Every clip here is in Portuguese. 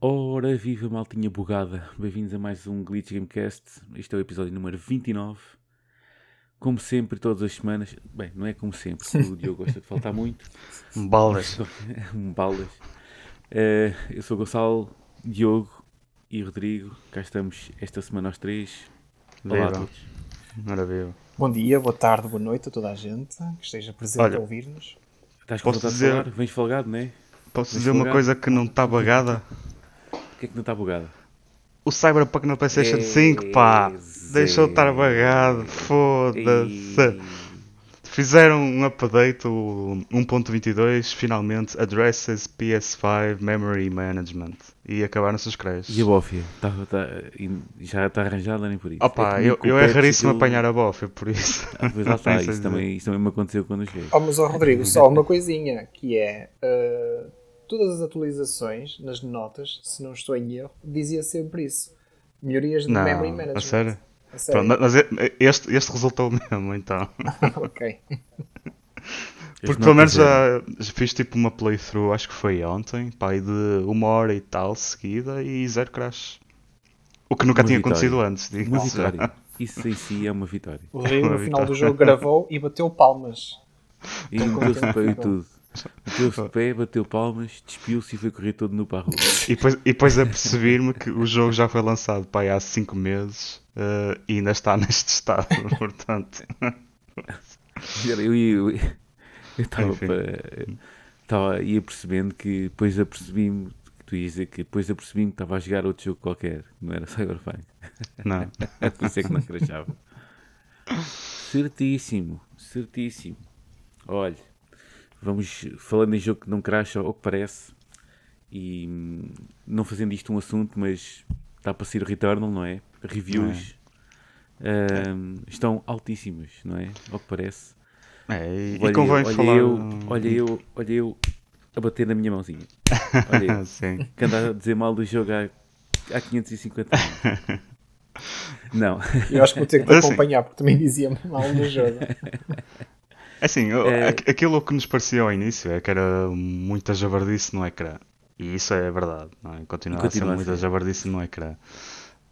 Ora, viva maltinha bugada! Bem-vindos a mais um Glitch Gamecast. Este é o episódio número 29. Como sempre, todas as semanas. Bem, não é como sempre, o Diogo gosta de faltar muito. Baldas. um baldas. Eh, eu sou o Gonçalo, Diogo e Rodrigo. Cá estamos esta semana aos três. Olá a todos. Maravilha. Bom dia, boa tarde, boa noite a toda a gente que esteja presente Olha, a ouvir-nos. Estás com Posso vontade dizer- de falar? Vens folgado, não é? Posso Mas dizer uma folgado. coisa que não está bagada? O que é que não está bugado? O Cyberpunk na PlayStation Ei, 5, pá! Deixou de estar bagado, foda-se! Fizeram um update, o 1.22, finalmente, Addresses PS5 Memory Management. E acabaram-se os crashes. E a bófia? Tá, tá, já está arranjada nem por isso? Opa, comigo eu, eu é raríssimo aquilo- apanhar a bofia, por isso. Ah, Pois lá está, isso também, isso também me aconteceu quando os veio. Oh, mas, ó, Rodrigo, só uma coisinha, que é uh, todas as atualizações nas notas, se não estou em erro, dizia sempre isso. Melhorias de Não, memory a management. sério? A sério. Pronto, mas este, este resultou mesmo, então. ok. Porque pelo menos já, já fiz tipo uma playthrough, acho que foi ontem, pá, aí de uma hora e tal seguida e zero crash. O que nunca Uma tinha vitória. acontecido antes, digo Uma vitória. Isso em si é uma vitória. O Rodrigo Uma no final do vitória. jogo gravou e bateu palmas. E Então, e continua. tudo. Meteu-se de pé, bateu palmas, despiu-se e foi correr todo nu para a rua. E depois, e depois a perceber-me que o jogo já foi lançado pá, aí há 5 meses eh, e ainda está neste estado, portanto. Eu estava para. Ia percebendo que depois apercebi-me. Tu ias dizer que depois apercebi-me que estava a jogar outro jogo qualquer, não era Cyberpunk. Não. Por isso é que não crachava. Certíssimo, certíssimo. Olha, vamos falando em jogo que não cracha, ao que parece, e hum, não fazendo isto um assunto, mas está para o Returnal, não é? Reviews hum, estão altíssimas, não é? Ao que parece. É, e, e Olha, convém eu, olha falar. eu, olha eu, olha eu a bater na minha mãozinha. Olha eu, Sim. que anda a dizer mal do jogo há, há 550 anos. Não. Eu acho que vou ter que te assim- acompanhar, porque também dizia mal no jogo. É Assim, o- É. aqu- aquilo que nos parecia ao início é que era muita javardice no ecrã. E isso é verdade, não é? Continua, Continua a ser muita ser. javardice no ecrã.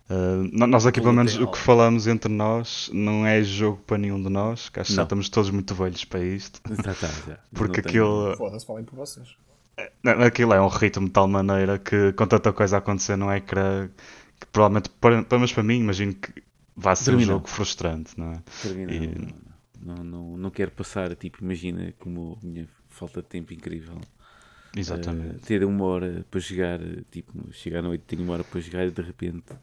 Uh, nós aqui, pelo menos, o que falamos entre nós não é jogo para nenhum de nós, que acho que já Não. estamos todos muito velhos para isto. Já está, já. Porque Não tenho- aquilo, Foda-se, falem por vocês. não, aquilo é um ritmo de tal maneira que, com tanta coisa a acontecer no ecrã, que provavelmente, para, pelo menos para mim, imagino que vai ser um jogo frustrante, não é? Termina, E- não, não, não, quero passar, tipo, imagina como a minha falta de tempo incrível. Exatamente. Eh, ter uma hora para jogar, tipo, chegar à noite tenho uma hora para jogar e de repente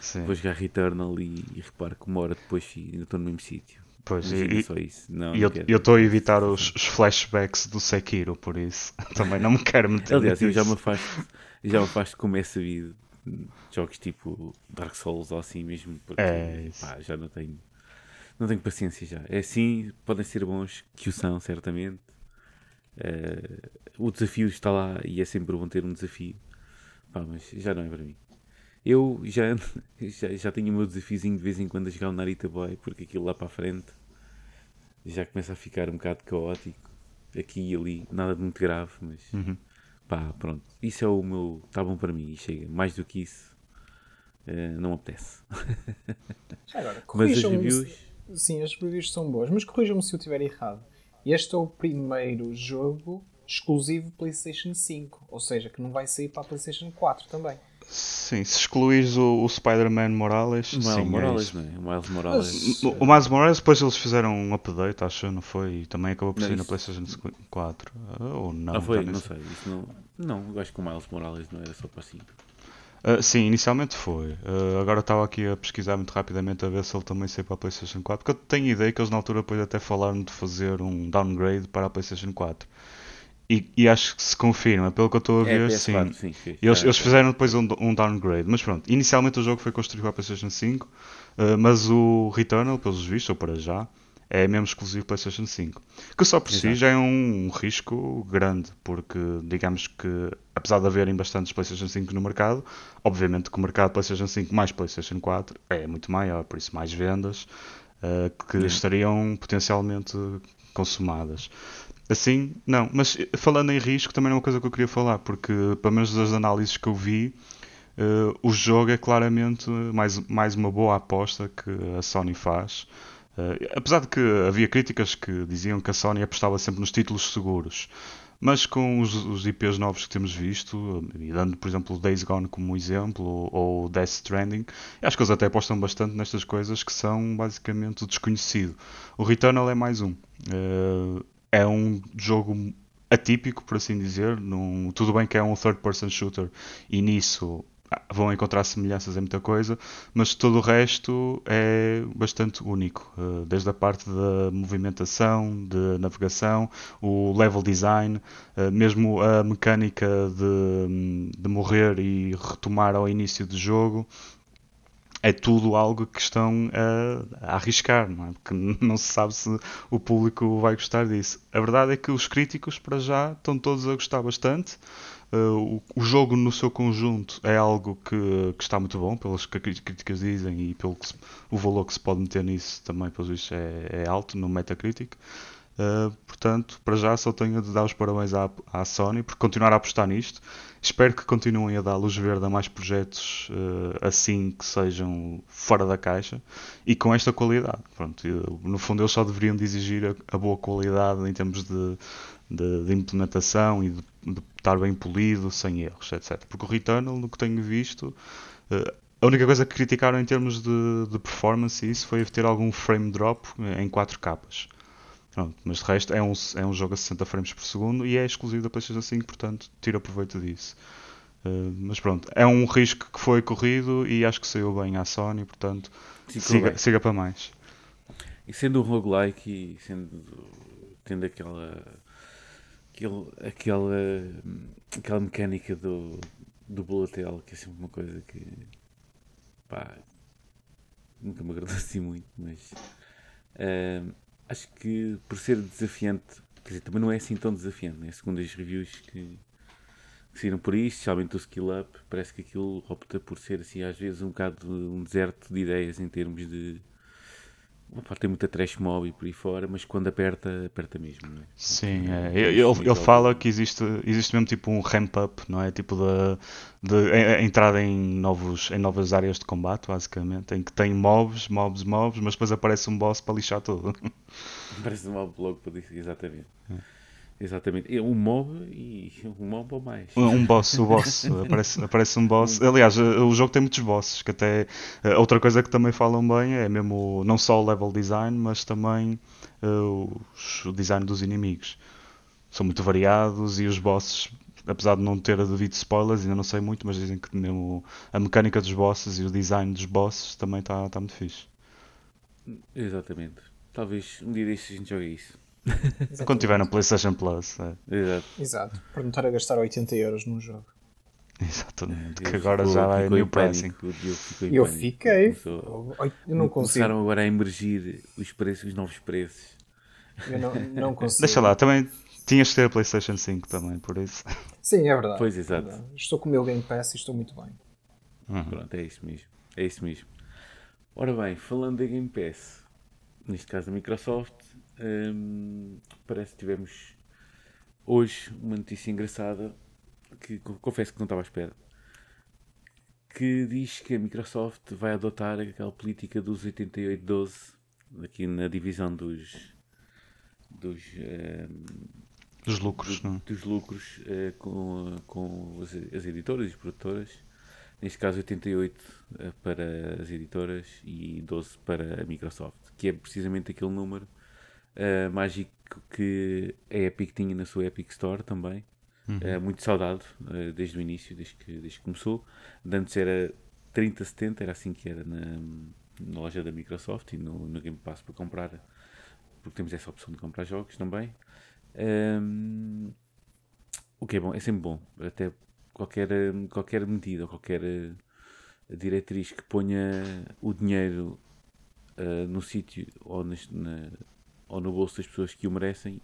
Sim. vou jogar Returnal e, e reparo que uma hora depois ainda estou no mesmo sítio. Pois, Imagina e- só isso. Não, E eu estou a evitar os, os flashbacks do Sekiro, por isso também não me quero meter Aliás, eu já me nisso. afasto, já me afasto como é sabido jogos tipo Dark Souls ou assim mesmo, porque É pá, já não tenho, não tenho paciência já. É assim, podem ser bons, que o são, certamente. Eh, o desafio está lá e é sempre bom ter um desafio, Pá, mas já não é para mim. Eu já, já, já tenho o meu desafiozinho de vez em quando a jogar o Narita Boy, porque aquilo lá para a frente já começa a ficar um bocado caótico. Aqui e ali, nada de muito grave, mas Uhum. pá, pronto. Isso é o meu. Está bom para mim e chega. Mais do que isso, eh, não apetece. Já agora, Mas as corrijam-me. reviews. Sim, as reviews são boas, mas corrijam-me se eu estiver errado. Este é o primeiro jogo exclusivo PlayStation 5, ou seja, que não vai sair para a PlayStation 4 também. Sim, se excluires o, o Spider-Man Morales, Miles sim, é Morales, é? O Miles Morales. O, o Miles Morales, depois eles fizeram um update, acho, não foi? E também acabou por Não, sair na PlayStation 4. Ah, Ou não? Ah, foi? Não sei. sei. Isso não, não, eu acho que o Miles Morales não era só para 5. Ah, sim, inicialmente foi. Ah, agora estava aqui a pesquisar muito rapidamente a ver se ele também saiu para a PlayStation 4, porque eu tenho ideia que eles na altura depois até falaram de fazer um downgrade para a PlayStation 4. E, e acho que se confirma, pelo que eu estou a É, ver, PS4, sim. sim. Eles, Já- eles já. fizeram depois um, um downgrade, mas pronto, inicialmente o jogo foi construído para a PlayStation 5, uh, mas o Returnal, pelos vistos, ou para já, é mesmo exclusivo PlayStation 5. Que só por si Exato. já é um risco grande, porque digamos que, apesar de haverem bastantes PlayStation 5 no mercado, obviamente que o mercado PlayStation 5 mais PlayStation 4 é muito maior, por isso mais vendas uh, que Yeah. estariam potencialmente consumadas. Assim, não. Mas falando em risco, também é uma coisa que eu queria falar, porque pelo menos das análises que eu vi, uh, o jogo é claramente mais, mais uma boa aposta que a Sony faz. Uh, apesar de que havia críticas que diziam que a Sony apostava sempre nos títulos seguros. Mas com os, os IPs novos que temos visto, e dando por exemplo Days Gone como exemplo, ou, Death Stranding, acho que eles até apostam bastante nestas coisas que são basicamente o desconhecido. O Returnal é mais um. Uh, é um jogo atípico, por assim dizer. Num, tudo bem que é um third-person shooter e nisso vão encontrar semelhanças em muita coisa, mas todo o resto é bastante único, eh, desde a parte da movimentação, de navegação, o level design, eh, mesmo a mecânica de, de morrer e retomar ao início do jogo. É tudo algo que estão a, a arriscar, não é? porque não se sabe se o público vai gostar disso. A verdade é que os críticos, para já, estão todos a gostar bastante. Uh, o, o, jogo no seu conjunto é algo que, que, está muito bom, pelas que as críticas dizem e pelo se, o valor que se pode meter nisso também, pelos vistos, é, é alto no Metacritic. Uh, portanto, para já só tenho de dar os parabéns à, à, Sony por continuar a apostar nisto. Espero que continuem a dar luz verde a mais projetos uh, assim que sejam fora da caixa e com esta qualidade. Pronto, no fundo, eles só deveriam de exigir a, a boa qualidade em termos de, de, de implementação e de, de, estar bem polido, sem erros, etc. Porque o Returnal, no que tenho visto, uh, a única coisa que criticaram em termos de, de performance isso foi ter algum frame drop em 4 capas. Pronto, mas de resto é um, é um jogo a 60 frames por segundo e é exclusivo da PlayStation 5, portanto tira proveito disso. Uh, mas pronto, é um risco que foi corrido e acho que saiu bem à Sony, portanto siga, siga, para mais. E sendo um roguelike e sendo, tendo aquela aquele, aquela, aquela mecânica do, do bullet hell, que é sempre uma coisa que pá, nunca me agradou assim muito, mas uh, acho que por ser desafiante, quer dizer, também não é assim tão desafiante, né? segundo as reviews que, que saíram por isto, especialmente o Skill Up, parece que aquilo opta por ser assim às vezes um bocado um deserto de ideias em termos de Opa, tem muita trash mob e por aí fora, mas quando aperta, aperta mesmo. Não é? Sim, é. ele, ele fala que existe, existe mesmo tipo um ramp up, não é? Tipo de, de entrada em, novos, em novas áreas de combate, basicamente, em que tem mobs, mobs, mobs, mas depois aparece um boss para lixar tudo. Aparece um mob logo para dizer, exatamente. É. Exatamente. É um mob e um mob ou mais. Um boss, o boss. aparece, aparece um boss. Aliás, eh, o jogo tem muitos bosses, que até. Eh, outra coisa que também falam bem é mesmo não só o level design, mas também uh, o design dos inimigos. São muito variados e os bosses, apesar de não ter devido spoilers, ainda não sei muito, mas dizem que mesmo a mecânica dos bosses e o design dos bosses também está tá muito fixe. Exatamente. Talvez um dia destes a gente jogue isso. Quando tiver no PlayStation Plus. É. Exato. Exato. Para não estar a gastar 80 euros num jogo. Exatamente. Que agora já vai new pricing. E eu fiquei. Começou, eu não consigo. Começaram agora a emergir os preços, os novos preços. Eu não, não consigo. Deixa lá, também tinhas que ter a PlayStation 5 também, por isso. Sim, é verdade. Pois, exato. É estou com o meu Game Pass e estou muito bem. Uhum. Pronto, é isso mesmo. É isso mesmo. Ora bem, falando da Game Pass, neste caso da Microsoft, Hum, parece que tivemos hoje uma notícia engraçada que confesso que não estava à espera. Que diz que a Microsoft vai adotar aquela política dos 8812 aqui na divisão dos dos, um, dos lucros, do, dos lucros uh, com, com as, as editoras e as produtoras. Neste caso 88 uh, para as editoras e 12 para a Microsoft, que é precisamente aquele número uh, mágico que a Epic tinha na sua Epic Store também. Uhum. Uh, muito saudado uh, desde o início, desde que, desde que começou. Antes era 3070, era assim que era na, na loja da Microsoft e no, no, Game Pass para comprar, porque temos essa opção de comprar jogos também. Um, o que é bom, é sempre bom. Até qualquer, qualquer medida, qualquer diretriz que ponha o dinheiro uh, no sítio ou na, ou no bolso das pessoas que o merecem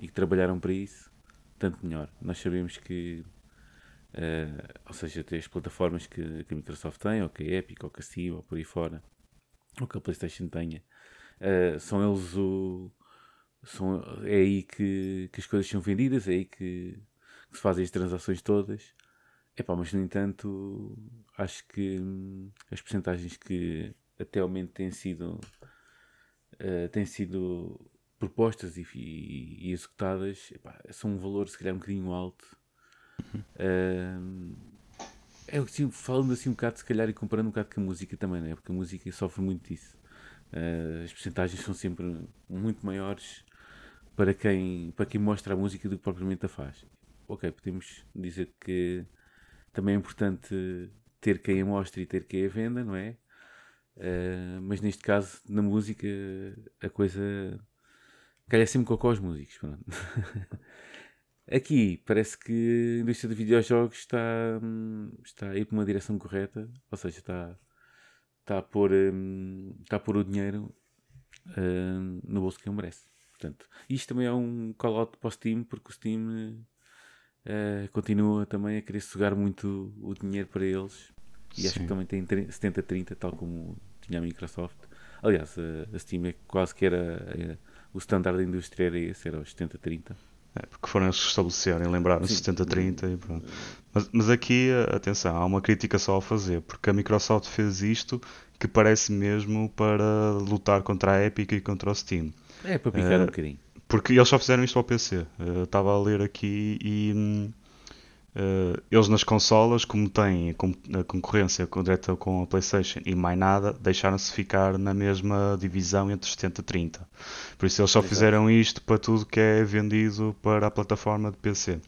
e que trabalharam para isso, tanto melhor. Nós sabemos que, uh, ou seja, tem as plataformas que, que, a Microsoft tem, ou que a Epic, ou que a Steam, ou por aí fora, ou que a PlayStation tenha, uh, são eles o. são, é aí que, que as coisas são vendidas, é aí que, que se fazem as transações todas. Epá, mas no entanto, acho que hum, as percentagens que até ao momento têm sido, uh, têm sido propostas e, e, executadas epá, são um valor se calhar um bocadinho alto. Uh, é assim, falando assim um bocado, se calhar, e comparando um bocado com a música também, né? porque a música sofre muito disso. Uh, as percentagens são sempre muito maiores para quem, para quem mostra a música do que propriamente a faz. Ok, podemos dizer que também é importante ter quem a mostra e ter quem a venda, não é? Uh, mas neste caso, na música, a coisa calha sempre com os músicos. Aqui parece que a indústria de videojogos está, está a ir para uma direção correta, ou seja, está, está, a, pôr, está a pôr o dinheiro uh, no bolso que ele merece. Portanto, isto também é um call-out para o Steam, porque o Steam uh, continua também a querer sugar muito o dinheiro para eles. E Sim. acho que também tem 70-30, tal como tinha a Microsoft. Aliás, a, Steam é quase que era eh, o standard da indústria era esse, era os 70-30. É, porque foram eles que estabelecerem, lembraram-se 70-30 e pronto. Mas, mas aqui, atenção, há uma crítica só a fazer, porque a Microsoft fez isto que parece mesmo para lutar contra a Epic e contra o Steam. É, para picar uh, um bocadinho. Porque eles só fizeram isto ao PC. Eu estava a ler aqui e uh, eles nas consolas, como têm a concorrência direta com a PlayStation e mais nada, deixaram-se ficar na mesma divisão entre 70 e 30. Por isso eles só fizeram isto para tudo que é vendido para a plataforma de PC.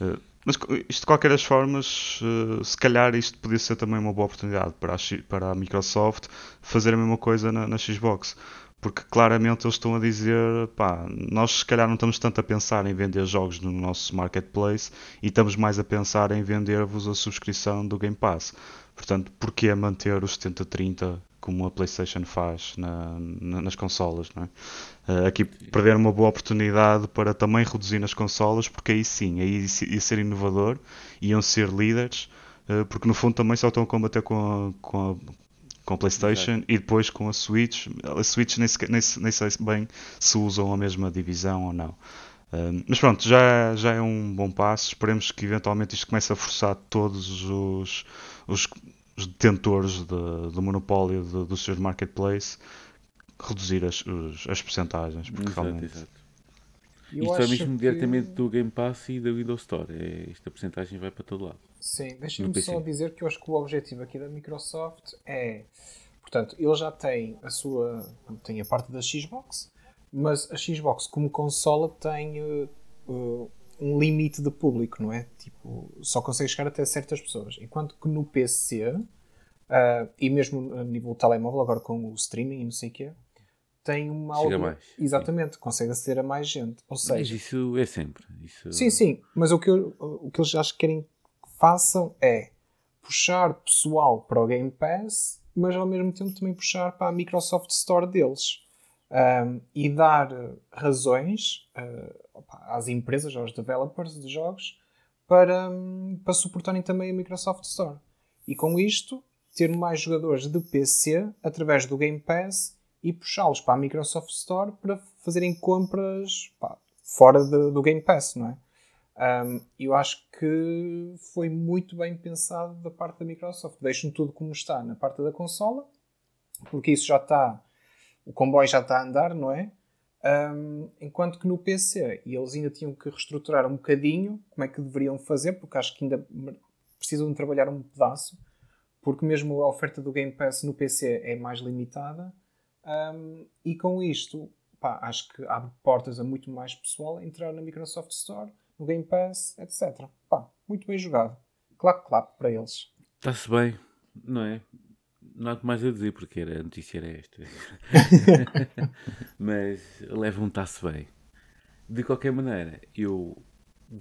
Uh, eh, mas isto de qualquer das formas, uh, se calhar isto podia ser também uma boa oportunidade para a, para a Microsoft fazer a mesma coisa na, na Xbox porque claramente eles estão a dizer, pá, nós se calhar não estamos tanto a pensar em vender jogos no nosso marketplace e estamos mais a pensar em vender-vos a subscrição do Game Pass. Portanto, porquê manter os 70-30 como a PlayStation faz na, na, nas consolas? É? Uh, aqui perder uma boa oportunidade para também reduzir nas consolas, porque aí sim, aí ia ser inovador, iam ser líderes, uh, porque no fundo também só estão a combater com a, com a com a PlayStation Exato. e depois com a Switch. A Switch nem, nem, nem sei bem se usam a mesma divisão ou não. Um, mas pronto, já, já é um bom passo. Esperemos que eventualmente isto comece a forçar todos os, os, os detentores de, do monopólio exato. Isto é mesmo que... diretamente do Game Pass e da Windows Store. É, esta percentagem vai para todo lado. Sim, deixa-me só dizer que eu acho que o objetivo aqui da Microsoft é. Portanto, ele já tem a sua. tem a parte da Xbox, mas a Xbox, como consola, tem uh, um limite de público, não é? Tipo, só consegue chegar até certas pessoas. Enquanto que no PC, uh, e mesmo a nível telemóvel, agora com o streaming e não sei o quê, tem uma Chega mais. Exatamente, sim. consegue aceder a mais gente. Ou seja, mas isso é sempre. Isso... Sim, sim, mas o que, eu, o que eles acho que querem façam é puxar pessoal para o Game Pass, mas ao mesmo tempo também puxar para a Microsoft Store deles. Um, e dar razões uh, às empresas, aos developers de jogos, para, um, para suportarem também a Microsoft Store. E com isto, ter mais jogadores de PC através do Game Pass e puxá-los para a Microsoft Store para fazerem compras pá, fora de, do Game Pass, não é? Um, eu acho que foi muito bem pensado da parte da Microsoft. Deixam tudo como está na parte da consola, porque isso já está, o comboio já está a andar, não é? Um, enquanto que no PC, e eles ainda tinham que reestruturar um bocadinho como é que deveriam fazer, porque acho que ainda precisam de trabalhar um pedaço, porque mesmo a oferta do Game Pass no PC é mais limitada. Um, e com isto, pá, acho que abre portas a muito mais pessoal a entrar na Microsoft Store no Game Pass, etc. Pá, muito bem jogado. Clap, clap para eles. Está-se bem, não é? Não há mais a dizer porque era, a notícia era esta. Mas leva um está-se bem. De qualquer maneira, eu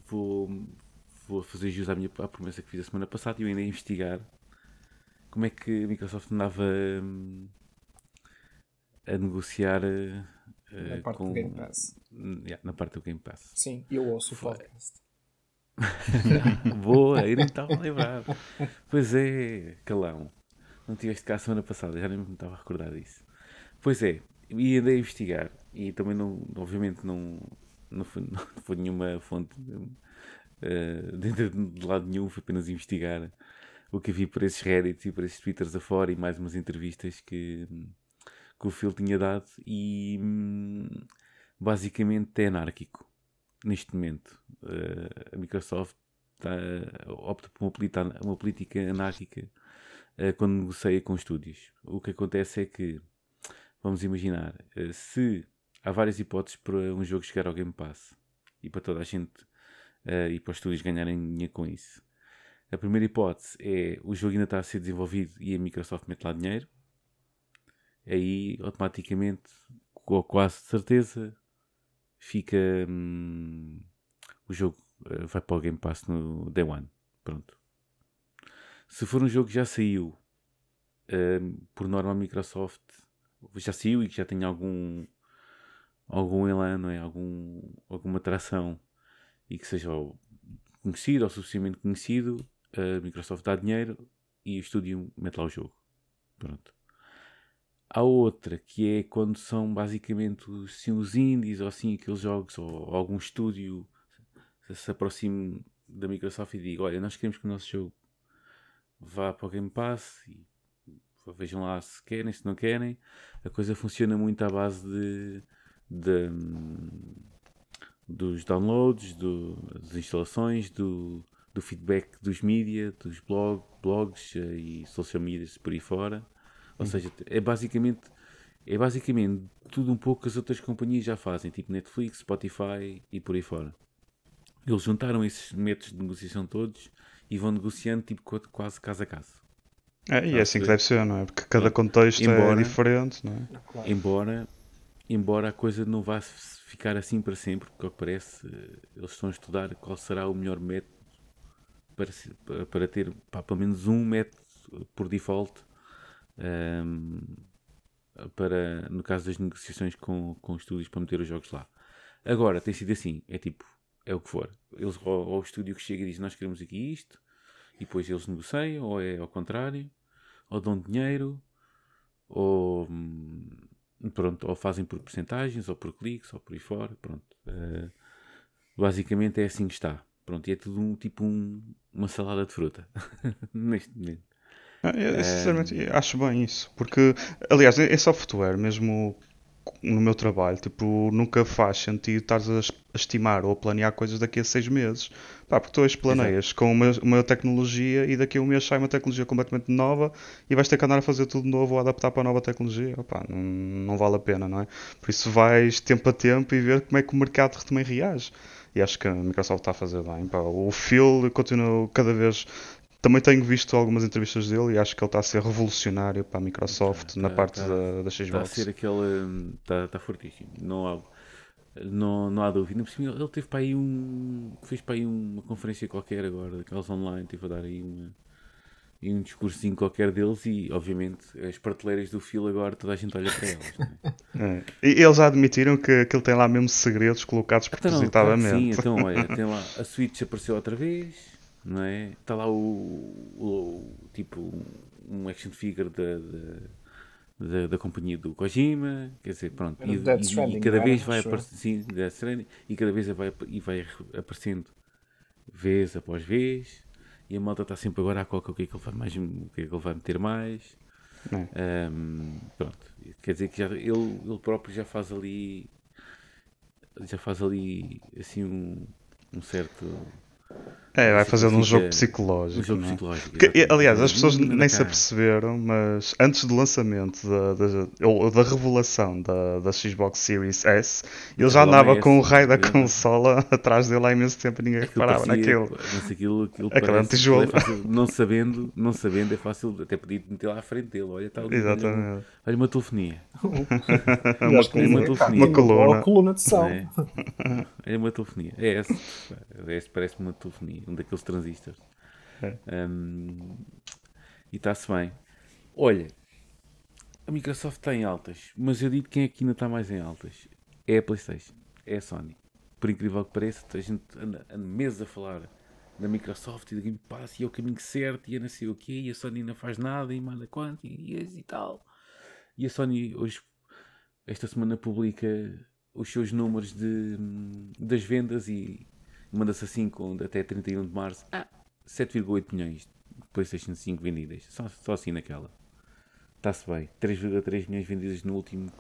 vou, vou fazer jus à, minha, à promessa que fiz a semana passada e eu ainda investigar como é que a Microsoft andava hum, a negociar na eh, parte com... do Game Pass. Yeah, na parte do Game Pass. Sim, eu ouço o podcast. Boa, eu nem estava a lembrar. Pois é, calão. Não tiveste cá a semana passada, já nem me estava a recordar disso. Pois é, e andei a investigar. e também não, obviamente não, não, foi, não foi nenhuma fonte uh, dentro de lado nenhum, foi apenas investigar o que vi por esses Reddits e por esses Twitters afora e mais umas entrevistas que, que o Phil tinha dado e hum, basicamente é anárquico neste momento. Uh, a Microsoft tá, opta por uma política, uma política anárquica uh, quando negocia com estúdios. O que acontece é que, vamos imaginar, uh, se há várias hipóteses para um jogo chegar ao Game Pass e para toda a gente e para os estúdios ganharem dinheiro com isso. A primeira hipótese é o jogo ainda está a ser desenvolvido e a Microsoft mete lá dinheiro. Aí automaticamente, com quase certeza, fica. Hum, o jogo uh, vai para o Game Pass no Day One. Pronto. Se for um jogo que já saiu, uh, por norma a Microsoft já saiu e que já tem algum algum elan, é? algum, alguma atração e que seja conhecido ou suficientemente conhecido, a Microsoft dá dinheiro e o estúdio mete lá o jogo. Pronto. Há outra que é quando são basicamente assim, os indies ou assim aqueles jogos ou, ou algum estúdio se, aproxime da Microsoft e diga: Olha, nós queremos que o nosso jogo vá para o Game Pass e vejam lá se querem, se não querem. A coisa funciona muito à base de, de dos downloads, do, das instalações, do, do feedback dos mídia, dos blog, blogs eh, e social medias por aí fora. Ou uhum. seja, é basicamente, é basicamente tudo um pouco que as outras companhias já fazem, tipo Netflix, Spotify e por aí fora. Eles juntaram esses métodos de negociação todos e vão negociando tipo quase caso a caso. É, e é assim que deve ser, não é? Porque cada contexto é embora, é diferente, não é? Embora, embora a coisa não vá ficar assim para sempre, porque ao que parece, eles estão a estudar qual será o melhor método para, para ter pá, pelo menos um método por default um, para, no caso das negociações com, com estúdios para meter os jogos lá. Agora, tem sido assim, é tipo, é o que for. Eles, ou, ou o estúdio que chega e diz, nós queremos aqui isto, e depois eles negociam, ou é ao contrário, ou dão dinheiro, ou hum, pronto, ou fazem por porcentagens, ou por cliques, ou por aí fora, pronto. Uh, basicamente é assim que está. Pronto, e é tudo um, tipo um, uma salada de fruta neste momento. Ah, eu, sinceramente, acho bem isso. Porque, aliás, esse software, mesmo no meu trabalho, tipo, nunca faz sentido estar a estimar ou a planear coisas daqui a seis meses. Pá, porque tu hoje planeias Exato. com uma, uma, tecnologia e daqui a um mês sai uma tecnologia completamente nova e vais ter que andar a fazer tudo novo ou adaptar para a nova tecnologia. Pá, não, não vale a pena, não é? Por isso vais tempo a tempo e ver como é que o mercado também reage e acho que a Microsoft está a fazer bem. Pá, o Phil continua cada vez. Também tenho visto algumas entrevistas dele e acho que ele está a ser revolucionário para a Microsoft tá, na tá, parte tá, da, da Xbox. Está a ser aquele. Está, está fortíssimo. Não há, não, não há dúvida. Ele teve para aí um. fez para aí uma conferência qualquer agora, daquelas online, teve a dar aí uma e um discursinho qualquer deles e obviamente as prateleiras do filo agora toda a gente olha para elas. É? É. E eles já admitiram que, que ele tem lá mesmo segredos colocados então, propositadamente. Claro sim, então olha, tem lá a Switch apareceu outra vez, não é? Está lá o, o, tipo um action figure da, da, da, companhia do Kojima, quer dizer, pronto, e, e, e, cada vez vai aparecendo, sim, e cada vez vai, e vai aparecendo vez após vez e a malta está sempre agora a qualquer o que é que ele vai mais o que é que ele vai meter mais. Um, pronto quer dizer que já, ele, ele próprio já faz ali já faz ali assim um, um certo é, vai fazendo um jogo psicológico. Um jogo é? psicológico que, aliás, as pessoas nem se aperceberam, mas antes do lançamento da, da, ou da revelação da, da Xbox Series S, ele já andava com o raio da consola atrás dele há imenso tempo e ninguém reparava naquilo. Mas aquilo, aquilo parece, aquilo é fácil, não, sabendo, não sabendo, é fácil, até podia meter lá à frente dele. Olha, está ali, Exatamente. Olha, uma telefonia. uma, uma, telefonia. Uma coluna. Uma coluna de som. É, é uma telefonia. É essa. É essa parece uma telefonia um daqueles transistores. É. Um, e está-se bem. Olha, a Microsoft está em altas, mas eu digo quem é que ainda está mais em altas. É a PlayStation, é a Sony. Por incrível que pareça, a gente anda, anda meses a falar da Microsoft e da Game Pass e é o caminho certo e a não sei o quê, e a Sony não faz nada e manda quanto e, e, e tal. E a Sony hoje esta semana publica os seus números de, das vendas e manda-se assim com até 31 de março. Ah, 7,8 milhões de PlayStation 5 vendidas. Só, só assim naquela. Está-se bem. 3,3 milhões vendidas no último,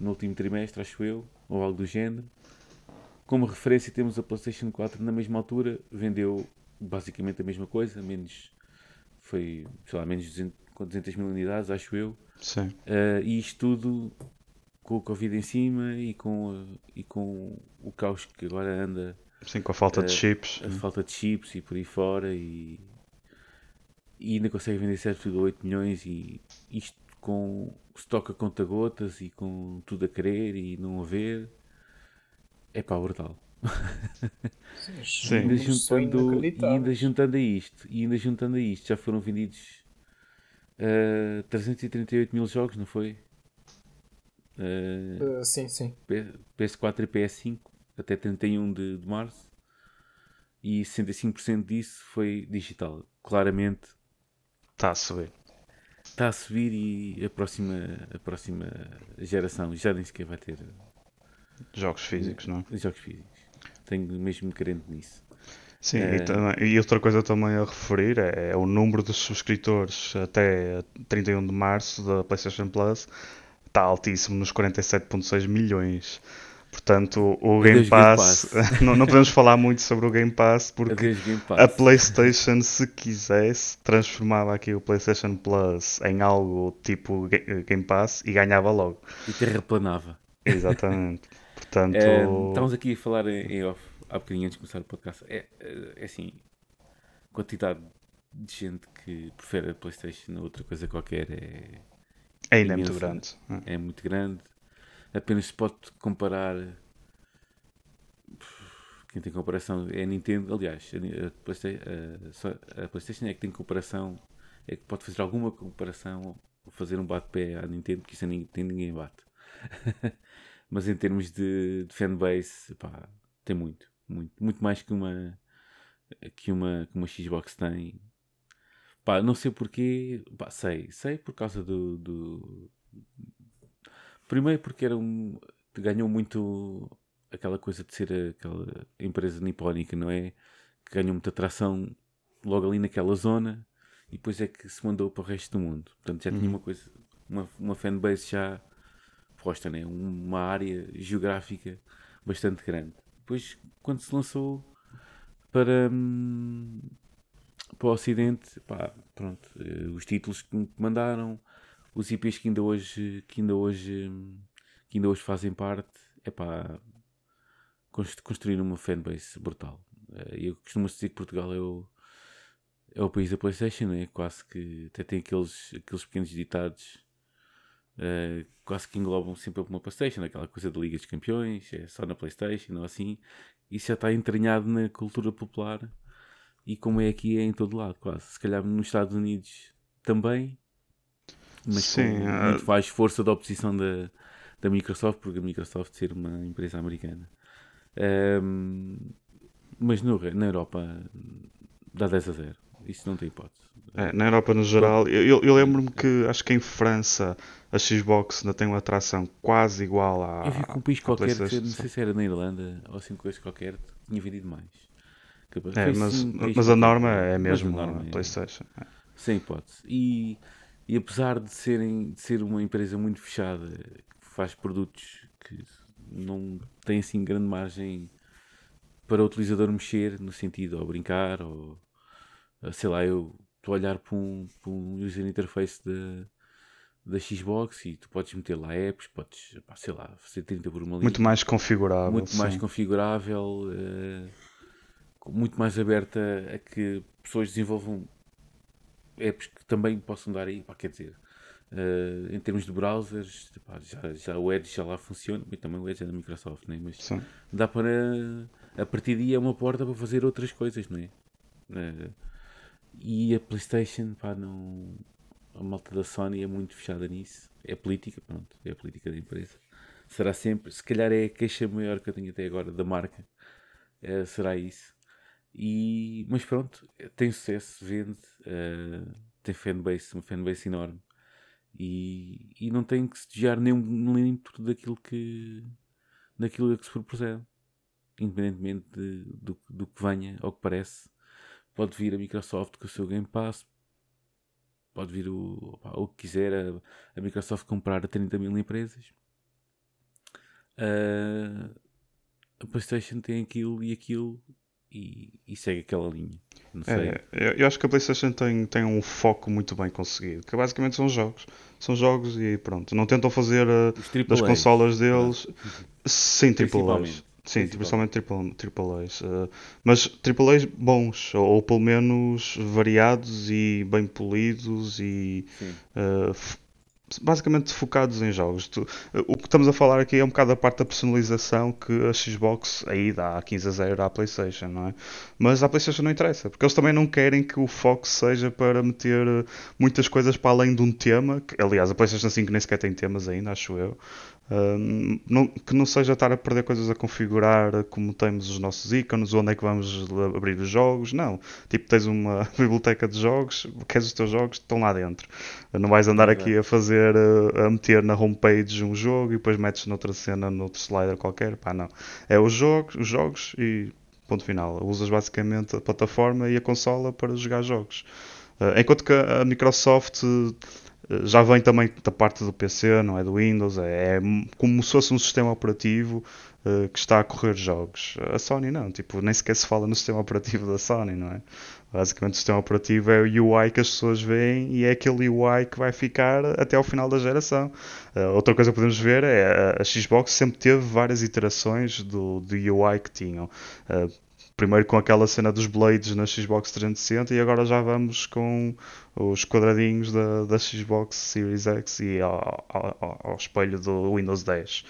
no último trimestre, acho eu, ou algo do género. Como referência temos a PlayStation 4 na mesma altura, vendeu basicamente a mesma coisa, menos foi, sei lá, menos 200, 200 mil unidades, acho eu. Sim. Uh, e isto tudo com o Covid em cima e com, e com o caos que agora anda. Sim, com a falta uh, de chips. A falta de chips e por aí fora. E, e ainda consegue vender 7,8 milhões. E isto com estoque a conta-gotas e com tudo a querer e não a ver. É pá, brutal. Sim, ainda, juntando, e ainda juntando a isto, e ainda juntando a isto, já foram vendidos uh, 338 mil jogos, não foi? Uh, uh, sim, sim. PS4 e PS5 até 31 de, de março e 65% disso foi digital. Claramente está a subir. Está a subir e a próxima, a próxima geração já nem sequer vai ter jogos físicos, não? Jogos físicos. Tenho mesmo carente nisso. Sim, é... e, e, outra coisa também a referir é, é, o número de subscritores até 31 de março da PlayStation Plus está altíssimo nos 47,6 milhões. Portanto, o Game Pass, Game Pass. não, não, podemos falar muito sobre o Game Pass porque Game Pass. a PlayStation, se quisesse, transformava aqui o PlayStation Plus em algo tipo Game Pass e ganhava logo. E terraplanava. Exatamente. Portanto... É, estamos aqui a falar em off há bocadinho antes de começar o podcast. É, é assim, quantidade de gente que prefere a PlayStation a outra coisa qualquer é. É ainda é muito grande. É muito grande. Apenas se pode comparar. Quem tem comparação é a Nintendo. Aliás, a PlayStation, é que tem comparação. É que pode fazer alguma comparação fazer um bate-pé à Nintendo, porque isso a Nintendo ninguém bate. Mas em termos de, de fanbase, pá, tem muito, muito, muito mais que uma que uma, que uma Xbox tem. Pá, não sei porquê, pá, sei, sei por causa do, do... primeiro porque era um ganhou muito aquela coisa de ser aquela empresa nipónica, não é? Que ganhou muita atração logo ali naquela zona e depois é que se mandou para o resto do mundo. Portanto, já tinha uhum. uma coisa, uma, uma fanbase já posta, né? uma área geográfica bastante grande. Depois, quando se lançou para, hum, para o Ocidente, pá, pronto, eh, os títulos que me mandaram, os IPs que ainda hoje, que ainda hoje, que ainda hoje fazem parte, é pá, construir uma fanbase brutal. Eh, eu costumo dizer que Portugal é o, é o país da PlayStation, é quase que até tem aqueles, aqueles pequenos ditados uh, quase que englobam sempre uma PlayStation, aquela coisa de Liga dos Campeões, é só na PlayStation ou assim. Isso já está entranhado na cultura popular e como é aqui é em todo lado, quase. Se calhar nos Estados Unidos também, mas Sim, com muito faz força da oposição da, da Microsoft, porque a Microsoft ser uma empresa americana. Um, mas no, na Europa dá 10 a 0. Isso não tem hipótese. É, na Europa no geral, eu, eu lembro-me que acho que em França a Xbox ainda tem uma atração quase igual à. Eu vi que um país qualquer, não sei se era na Irlanda ou assim coisa qualquer, tinha vendido mais. É, mas, mas a norma é mesmo a, norma, a é. PlayStation. É. Sem hipótese. E, e apesar de, serem, de ser uma empresa muito fechada, que faz produtos que não tem assim grande margem para o utilizador mexer, no sentido, ou brincar, ou sei lá, eu estou a olhar para um, para um user interface da, da Xbox e tu podes meter lá apps, podes, pá, sei lá, fazer 30 por uma linha. Muito mais configurável. Muito sim. mais configurável, uh, muito mais aberta a que pessoas desenvolvam apps que também possam dar aí, pá, quer dizer, uh, em termos de browsers, pá, já, já o Edge já lá funciona, e também o Edge é da Microsoft, né? mas sim. dá para, a partir daí é uma porta para fazer outras coisas, não é? Uh, e a PlayStation, pá, não. A malta da Sony é muito fechada nisso. É política, pronto. É a política da empresa. Será sempre. Se calhar é a queixa maior que eu tenho até agora da marca. É, será isso. E, mas pronto, tem sucesso, vende. Uh, tem fanbase, uma fanbase enorme. E, e não tem que se desviar nem um milímetro daquilo que, daquilo que se propuser. Independentemente de, do, do que venha ou que parece. Pode vir a Microsoft com o seu Game Pass, pode vir o, o que quiser, a, a, Microsoft comprar a 30 mil empresas. Uh, a PlayStation tem aquilo e aquilo e, e segue aquela linha. É, eu acho que a PlayStation tem, tem um foco muito bem conseguido, que basicamente são jogos. São jogos e pronto. Não tentam fazer uh, das consolas deles. Sim, AAAs. Sim, principalmente triple, triple A's. Uh, mas triple A's bons, ou, ou, pelo menos variados e bem polidos e uh, basicamente focados em jogos. Tu, o que estamos a falar aqui é um bocado a parte da personalização que a Xbox aí dá 15 a 0 à PlayStation, não é? Mas à PlayStation não interessa, porque eles também não querem que o foco seja para meter eh, muitas coisas para além de um tema. Que, aliás, a PlayStation 5 nem sequer tem temas ainda, acho eu. Que não seja estar a perder coisas a configurar como temos os nossos ícones, onde é que vamos abrir os jogos. Não. Tipo, tens uma biblioteca de jogos, queres os teus jogos, estão lá dentro. Não vais andar aqui a fazer, eh, a meter na homepage um jogo e depois metes noutra cena, noutro slider qualquer. Pá, não. É os jogos, os jogos e ponto final. Usas basicamente a plataforma e a consola para jogar jogos. Uh, enquanto que a Microsoft já vem também da parte do PC, não é do Windows, é, é como se fosse um sistema operativo uh, que está a correr jogos. A Sony não, tipo, nem sequer se fala no sistema operativo da Sony, não é? Basicamente o sistema operativo é o UI que as pessoas veem e é aquele UI que vai ficar até ao final da geração. Uh, outra coisa que podemos ver é a, a Xbox sempre teve várias iterações do, do UI que tinham. Uh, primeiro com aquela cena dos blades na Xbox 360 e agora já vamos com os quadradinhos da, da Xbox Series X e ao, ao, ao espelho do Windows 10.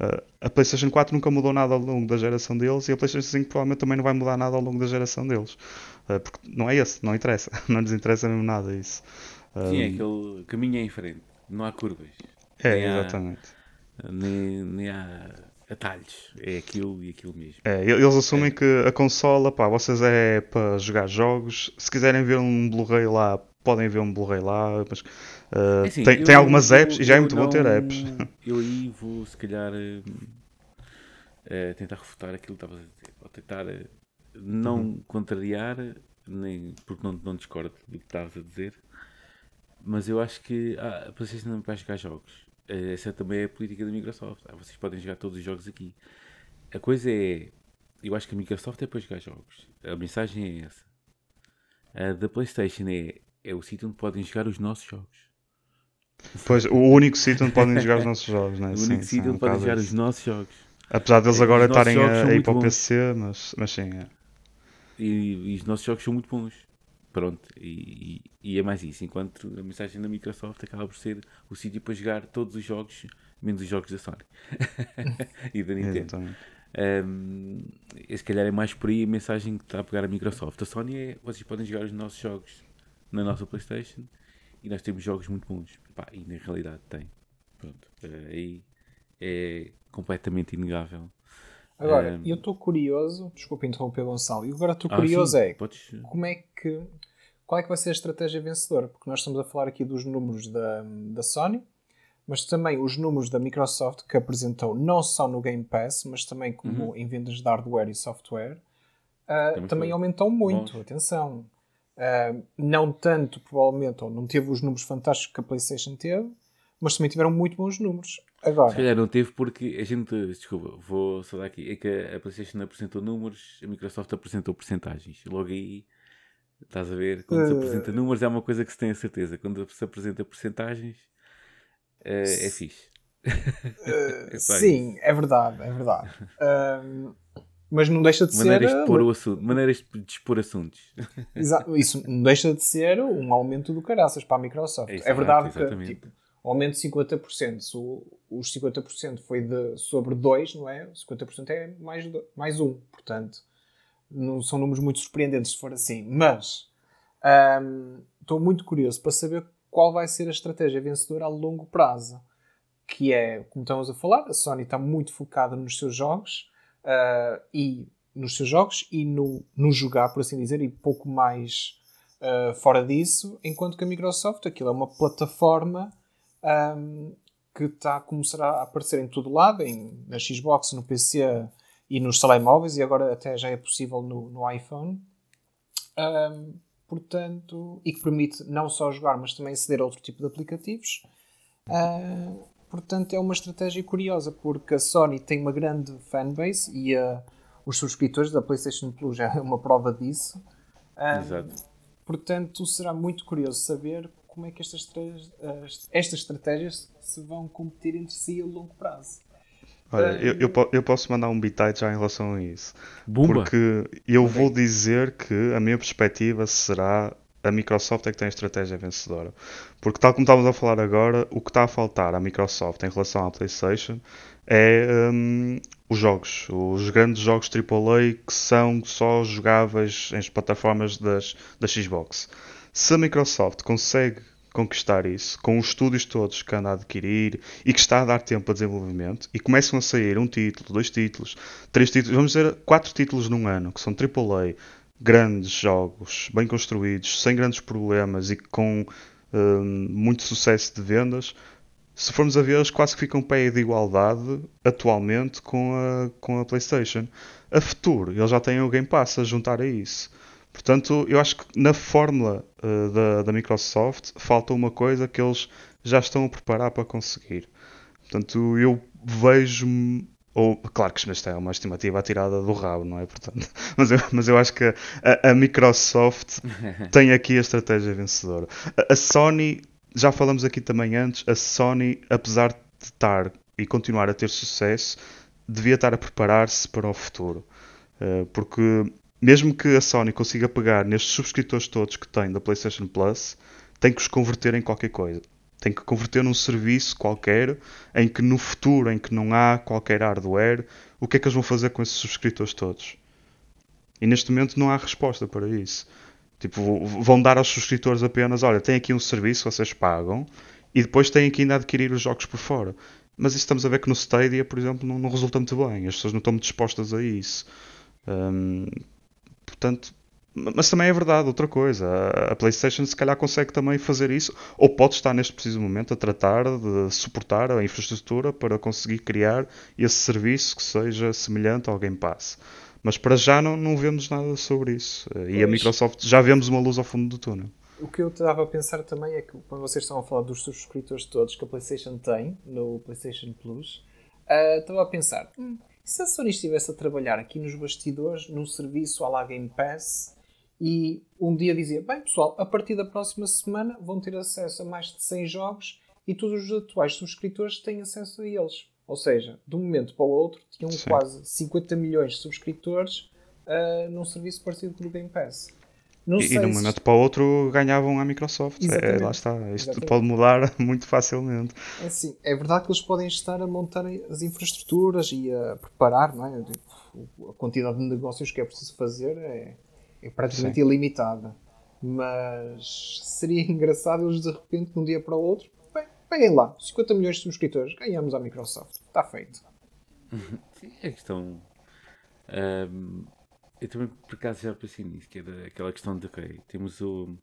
Uh, a PlayStation 4 nunca mudou nada ao longo da geração deles e a PlayStation 5 provavelmente também não vai mudar nada ao longo da geração deles. Uh, porque não é esse, não interessa. não lhes interessa mesmo nada isso. Sim, é aquele caminho é em frente, não há curvas. É, nem exatamente. Há, nem, nem há atalhos. É aquilo e aquilo mesmo. É, eles assumem é. que a consola, pá, vocês é para jogar jogos. Se quiserem ver um Blu-ray lá, podem ver um Blu-ray lá. Mas, uh, é assim, tem, tem algumas apps e já é muito não, bom ter apps. Eu aí vou, se calhar, uh, tentar refutar aquilo que estava a dizer. Vou tentar não uhum. contrariar, nem, porque não, não discordo do que estavas a dizer. Mas eu acho que ah, a PlayStation não vai jogar jogos essa também é a política da Microsoft. Ah, vocês podem jogar todos os jogos aqui. A coisa é. Eu acho que a Microsoft é para jogar jogos. A mensagem é essa. A da PlayStation é, é o sítio onde podem jogar os nossos jogos. Pois, o único sítio onde podem jogar os nossos jogos, não é? O único sim, sítio onde podem jogar os nossos jogos. Apesar deles é, agora estarem a, a ir para o PC, mas, mas sim. É. E, e, os nossos jogos são muito bons. Pronto, e, e, é mais isso. Enquanto a mensagem da Microsoft acaba por ser o sítio para jogar todos os jogos, menos os jogos da Sony e da Nintendo. Um, se calhar é mais por aí a mensagem que está a pegar a Microsoft. A Sony é: vocês podem jogar os nossos jogos na nossa PlayStation e nós temos jogos muito bons. Pá, e na realidade tem. Pronto, aí é completamente inegável Agora, um... eu estou curioso, desculpa interromper Gonçalo, e agora estou ah, curioso é podes... como é que qual é que vai ser a estratégia vencedora? Porque nós estamos a falar aqui dos números da, da Sony, mas também os números da Microsoft que apresentou não só no Game Pass, mas também como uhum. em vendas de hardware e software, uh, também, também aumentou muito. Bons. Atenção. Uh, não tanto, provavelmente, ou não teve os números fantásticos que a PlayStation teve, mas também tiveram muito bons números. Agora. Se calhar não teve porque a gente. Desculpa, vou só dar aqui. É que a PlayStation apresentou números, a Microsoft apresentou porcentagens. Logo aí. Estás a ver? Quando uh... se apresenta números é uma coisa que se tem a certeza. Quando se apresenta porcentagens é, é fixe. É sim, é verdade, é verdade. Mas não deixa de maneiras ser. De pôr o assunto, maneiras de expor assuntos. Exato, isso não deixa de ser um aumento do caraças para a Microsoft. Exato, é verdade exatamente. que tipo, aumento de 50%. Se os 50% foi de, sobre 2, não é? 50% é mais, mais 1. Portanto, não são números muito surpreendentes se for assim. Mas estou um, muito curioso para saber qual vai ser a estratégia vencedora a longo prazo. Que é, como estamos a falar, a Sony está muito focada nos seus jogos uh, e nos seus jogos e no, no jogar, por assim dizer, e pouco mais uh, fora disso, enquanto que a Microsoft, aquilo é uma plataforma um, que a começar a aparecer em todo lado, em, na Xbox, no PC e nos telemóveis, e agora até já é possível no, no iPhone. Um, portanto, e que permite não só jogar, mas também aceder a outro tipo de aplicativos. Uh, portanto, é uma estratégia curiosa, porque a Sony tem uma grande fanbase e uh, os subscritores da PlayStation Plus já é uma prova disso. Uh, Exato. Portanto, será muito curioso saber como é que estas, estas estratégias se vão competir entre si a longo prazo. Olha, eu, eu, eu, posso mandar um bitite já em relação a isso. Bumba. Porque eu okay. vou dizer que a minha perspectiva será a Microsoft é que tem a estratégia vencedora. Porque tal como estávamos a falar agora, o que está a faltar à Microsoft em relação à PlayStation é um, os jogos, os grandes jogos AAA que são só jogáveis em plataformas das, da Xbox. Se a Microsoft consegue conquistar isso, com os estúdios todos que anda a adquirir e que está a dar tempo a desenvolvimento, e começam a sair um título, dois títulos, três títulos, vamos dizer quatro títulos num ano, que são AAA, grandes jogos, bem construídos, sem grandes problemas e com um, muito sucesso de vendas, se formos a ver, eles quase que ficam pé de igualdade atualmente com a, com a PlayStation. A futuro, eles já têm o Game Pass a juntar a isso. Portanto, eu acho que na fórmula uh, da, da Microsoft falta uma coisa que eles já estão a preparar para conseguir. Portanto, eu vejo-me. Ou, claro que isto é uma estimativa tirada do rabo, não é? Portanto, mas, eu, mas eu acho que a, a Microsoft tem aqui a estratégia vencedora. A, a Sony, já falamos aqui também antes, a Sony, apesar de estar e continuar a ter sucesso, devia estar a preparar-se para o futuro. Uh, porque mesmo que a Sony consiga pegar nestes subscritores todos que tem da PlayStation Plus, tem que os converter em qualquer coisa. Tem que converter num serviço qualquer em que no futuro, em que não há qualquer hardware, o que é que eles vão fazer com esses subscritores todos? E neste momento não há resposta para isso. Tipo, vão dar aos subscritores apenas, olha, tem aqui um serviço, vocês pagam, e depois têm que ainda adquirir os jogos por fora. Mas isso estamos a ver que no Stadia, por exemplo, não, não resulta muito bem. As pessoas não estão muito dispostas a isso. Um, Portanto, mas também é verdade, outra coisa. A PlayStation se calhar consegue também fazer isso, ou pode estar neste preciso momento a tratar de suportar a infraestrutura para conseguir criar esse serviço que seja semelhante ao Game Pass. Mas para já não, não vemos nada sobre isso. Pois. E a Microsoft já vemos uma luz ao fundo do túnel. O que eu estava a pensar também é que quando vocês estão a falar dos subscritores todos que a PlayStation tem no PlayStation Plus, uh, estava a pensar, hum, se a Sony estivesse a trabalhar aqui nos bastidores, num serviço à la Game Pass, e um dia dizia: Bem, pessoal, a partir da próxima semana vão ter acesso a mais de 100 jogos e todos os atuais subscritores têm acesso a eles. Ou seja, de um momento para o outro, tinham Sim. quase 50 milhões de subscritores uh, num serviço parecido com o Game Pass. Não e, e de um momento para o outro ganhavam a Microsoft. É, lá está. Isto Exatamente. pode mudar muito facilmente. É assim, é verdade que eles podem estar a montar as infraestruturas e a preparar, não é? A quantidade de negócios que é preciso fazer é, é praticamente Sim. ilimitada. Mas seria engraçado eles de repente, de um dia para o outro, bem, peguem lá, 50 milhões de subscritores, ganhamos a Microsoft. Está feito. Sim, é questão. Um eu também por acaso já pensei nisso, que era aquela questão de ok, temos o.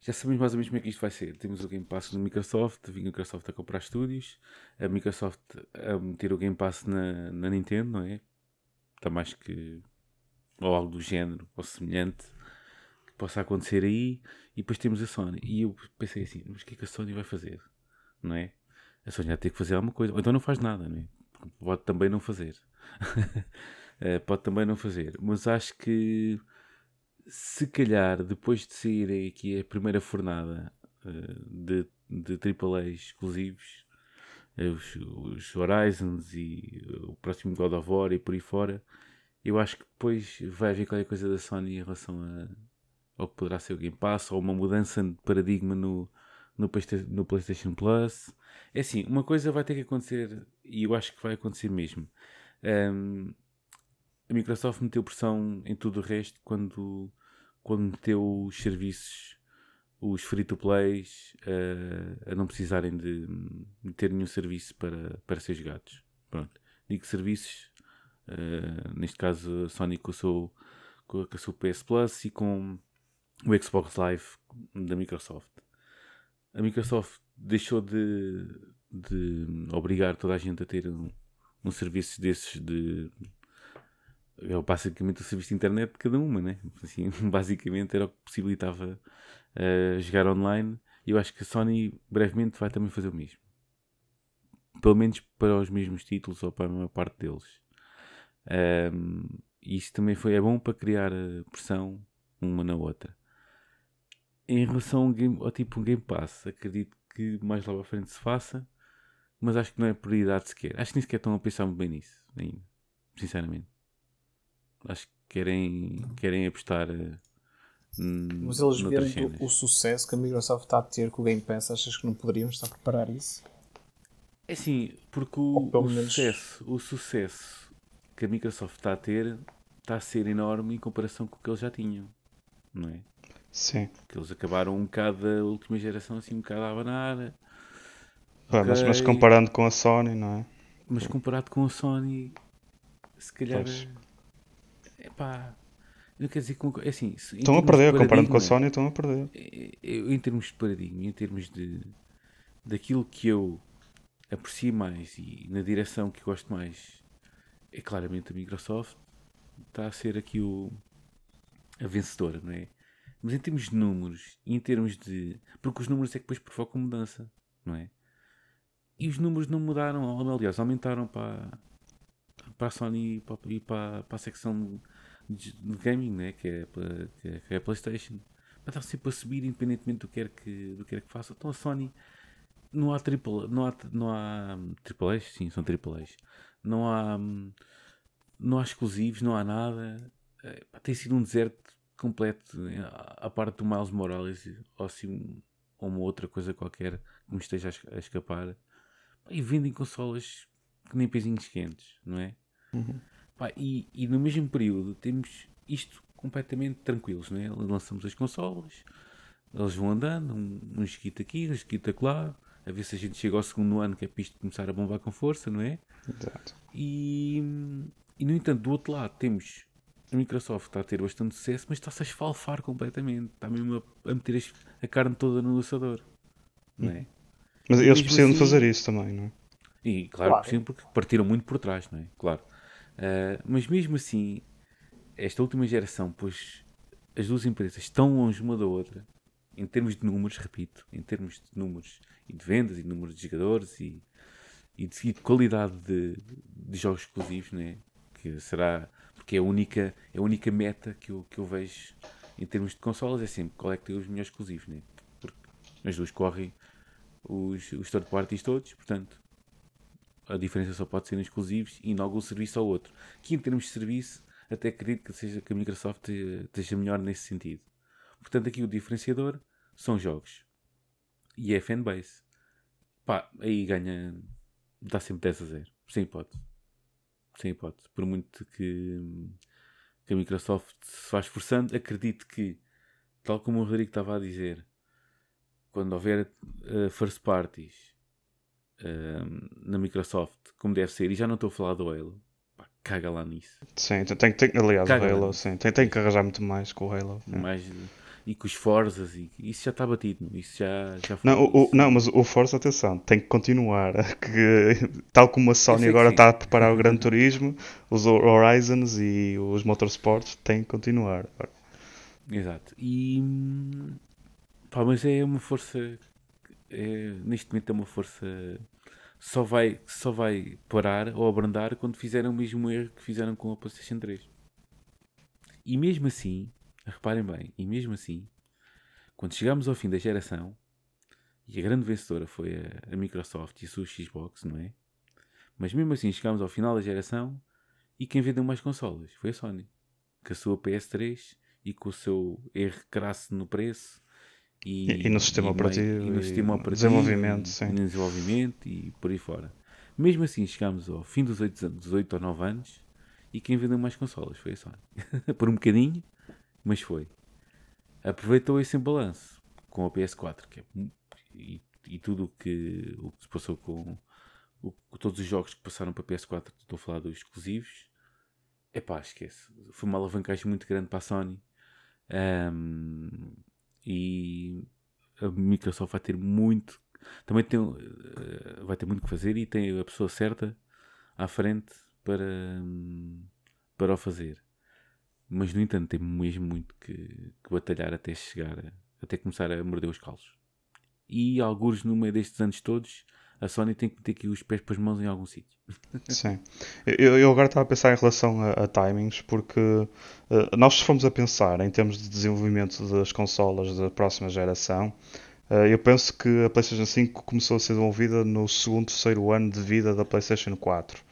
Já sabemos mais ou menos como é que isto vai ser. Temos o Game Pass no Microsoft, vinha a Microsoft a comprar estúdios, a Microsoft a meter o Game Pass na, na Nintendo, não é? Está mais que. Ou algo do género, ou semelhante, que possa acontecer aí. E depois temos a Sony. E eu pensei assim, mas o que é que a Sony vai fazer? Não é? A Sony vai ter que fazer alguma coisa. Ou então não faz nada, não é? Pode também não fazer. Uh, pode também não fazer. Mas acho que se calhar depois de sair aqui a primeira fornada uh, de, de AAA exclusivos, uh, os, os, Horizons e o próximo God of War e por aí fora, eu acho que depois vai haver qualquer coisa da Sony em relação a, ao que poderá ser o Game Pass ou uma mudança de paradigma no, no, no PlayStation Plus. É assim, uma coisa vai ter que acontecer e eu acho que vai acontecer mesmo. Um, a Microsoft meteu pressão em tudo o resto quando, quando meteu os serviços, os free-to-plays, uh, a não precisarem de, de, ter nenhum serviço para, para ser jogados. Pronto. Digo serviços, uh, neste caso a Sony com o seu, com o seu PS Plus e com o Xbox Live da Microsoft. A Microsoft deixou de, de obrigar toda a gente a ter um, um serviço desses de. É basicamente o serviço de internet de cada uma, né? Assim, basicamente era o que possibilitava uh, jogar online. E eu acho que a Sony brevemente vai também fazer o mesmo. Pelo menos para os mesmos títulos ou para a maior parte deles. Um, e isso também foi, é bom para criar pressão uma na outra. Em relação ao, game, ao tipo um Game Pass, acredito que mais lá para frente se faça, mas acho que não é prioridade sequer. Acho que nem sequer estão a pensar muito bem nisso, ainda, sinceramente. Acho que querem, querem apostar. Hum, mas eles vendo o sucesso que a Microsoft está a ter com o Game Pass, achas que não poderíamos estar a preparar isso? É assim, porque o, o menos... sucesso, o sucesso que a Microsoft está a ter está a ser enorme em comparação com o que eles já tinham, não é? Sim. Que eles acabaram um bocado da última geração assim um bocado a abanar. Ah, okay. mas, mas, comparando com a Sony, não é? Mas comparado com a Sony, se calhar. É pá. Não quer dizer que. É assim, estão a perder, comparando com a Sony, estão a perder. Eu, em termos de paradigma, em termos de. daquilo que eu aprecio mais e na direção que gosto mais, é claramente a Microsoft está a ser aqui o, a vencedora, não é? Mas em termos de números e em termos de. Porque os números é que depois provocam mudança, não é? E os números não mudaram, aliás, aumentaram para, para a Sony e para, e para, para a secção de, de gaming, né? que, é, que é a PlayStation. Mas está sempre a subir, independentemente do que quer que, do que, quer que faça. Então a Sony não há triple, não há, não há triple A's, sim, são triple A's. Não há, não há exclusivos, não há nada. É, tem sido um deserto completo, à parte do Miles Morales, ou assim, ou uma outra coisa qualquer que me esteja a escapar. E vendem consolas que nem pezinhos quentes, não é? Uhum. Pá, e, e, no mesmo período temos isto completamente tranquilos, não é? Lançamos as consolas, eles vão andando, um, um esquito aqui, um esquito lá, a ver se a gente chega ao segundo ano que é para isto começar a bombar com força, não é? Exato. E, e no entanto, do outro lado temos a Microsoft está a ter bastante sucesso, mas está-se a esfalfar completamente. Está mesmo a, a meter a carne toda no lançador. Não é? Mas eles precisam assim, de fazer isso também, não é? E claro, claro. precisam porque partiram muito por trás, não é? Claro. Uh, mas mesmo assim, esta última geração, pois as duas empresas estão longe uma da outra, em termos de números, repito, em termos de números e de vendas e de números de jogadores e, e, de, e de qualidade de, de, jogos exclusivos, né? que será porque é a única, é a única meta que eu, que eu vejo em termos de consolas, é sempre qual é que tem os melhores exclusivos, né? porque as duas correm os, os third parties todos, portanto a diferença só pode ser nos exclusivos e em algum serviço ou outro. Que em termos de serviço, até acredito que, seja, que a Microsoft esteja melhor nesse sentido. Portanto, aqui o diferenciador são jogos e é fanbase. Pá, aí ganha, dá sempre 10 a 0, sem hipótese sem hipótese. Por muito que, que a Microsoft se vá esforçando, acredito que, tal como o Rodrigo estava a dizer, quando houver uh, first parties uh, na Microsoft, como deve ser, e já não estou a falar do Halo, pá, caga lá nisso. Sim, tem, tem, aliás, caga o Halo, sim, tem, tem que arranjar muito mais com o Halo. Mais, e com os Forzas, e isso já está batido, isso já, já foi. Não, o, não, mas o Forza, atenção, tem que continuar. Que, tal como a Sony agora está a preparar o Gran Turismo, os Horizons e os Motorsports têm que continuar. Exato. E pá, mas é uma força. É, neste momento é uma força. Só vai, só vai parar ou abrandar quando fizerem o mesmo erro que fizeram com a PlayStation 3. E mesmo assim, Reparem bem, e mesmo assim, quando chegamos ao fim da geração, e a grande vencedora foi a, a Microsoft e a sua Xbox, não é? Mas mesmo assim chegámos ao final da geração e quem vendeu mais consolas foi a Sony. Com a sua PS3 e com o seu erro crasso no preço e, e, e no sistema e operativo, e no sistema operativo, desenvolvimento, sim. E no desenvolvimento e por aí fora. Mesmo assim chegámos ao fim dos 8, 18 ou 9 anos e quem vendeu mais consolas foi a Sony. por um bocadinho, mas foi. Aproveitou esse balanço com a PS4 que é, e, e tudo que, o que se passou com o, todos os jogos que passaram para a PS4, estou a falar dos exclusivos. É pá, esquece. Foi uma alavancagem muito grande para a Sony. Um, e a Microsoft vai ter muito, também tem, uh, vai ter muito que fazer e tem a pessoa certa à frente para, um, para o fazer. Mas, no entanto, tem mesmo muito que, que batalhar até chegar, a, até começar a morder os calços. E, alguns no meio destes anos todos, a Sony tem que meter aqui os pés para as mãos em algum sítio. Sim. Eu, eu, agora estava a pensar em relação a, a timings, porque uh, nós se formos a pensar em termos de desenvolvimento das consolas da próxima geração, uh, eu penso que a PlayStation 5 começou a ser desenvolvida no segundo, terceiro ano de vida da PlayStation 4.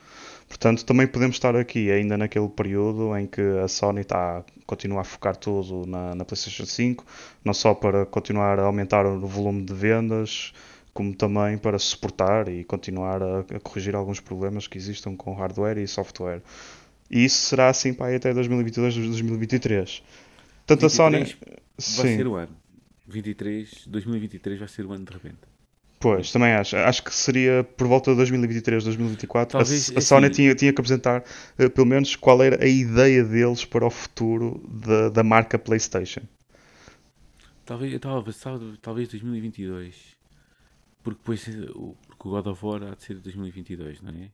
Portanto, também podemos estar aqui ainda naquele período em que a Sony está a continuar a focar tudo na, na PlayStation 5, não só para continuar a aumentar o volume de vendas, como também para suportar e continuar a, a corrigir alguns problemas que existam com hardware e software. E isso será assim para aí até 2022, 2023. Tanto a Sony. Vai Sim. ser o ano. 23, 2023 vai ser o ano de repente. Pois, também acho. Acho que seria por volta de 2023, 2024. Talvez, a, a Sony assim, tinha, tinha que apresentar, uh, pelo menos, qual era a ideia deles para o futuro da, da marca PlayStation. Talvez, talvez, talvez 2022. Porque depois porque o God of War há de ser de 2022, não é?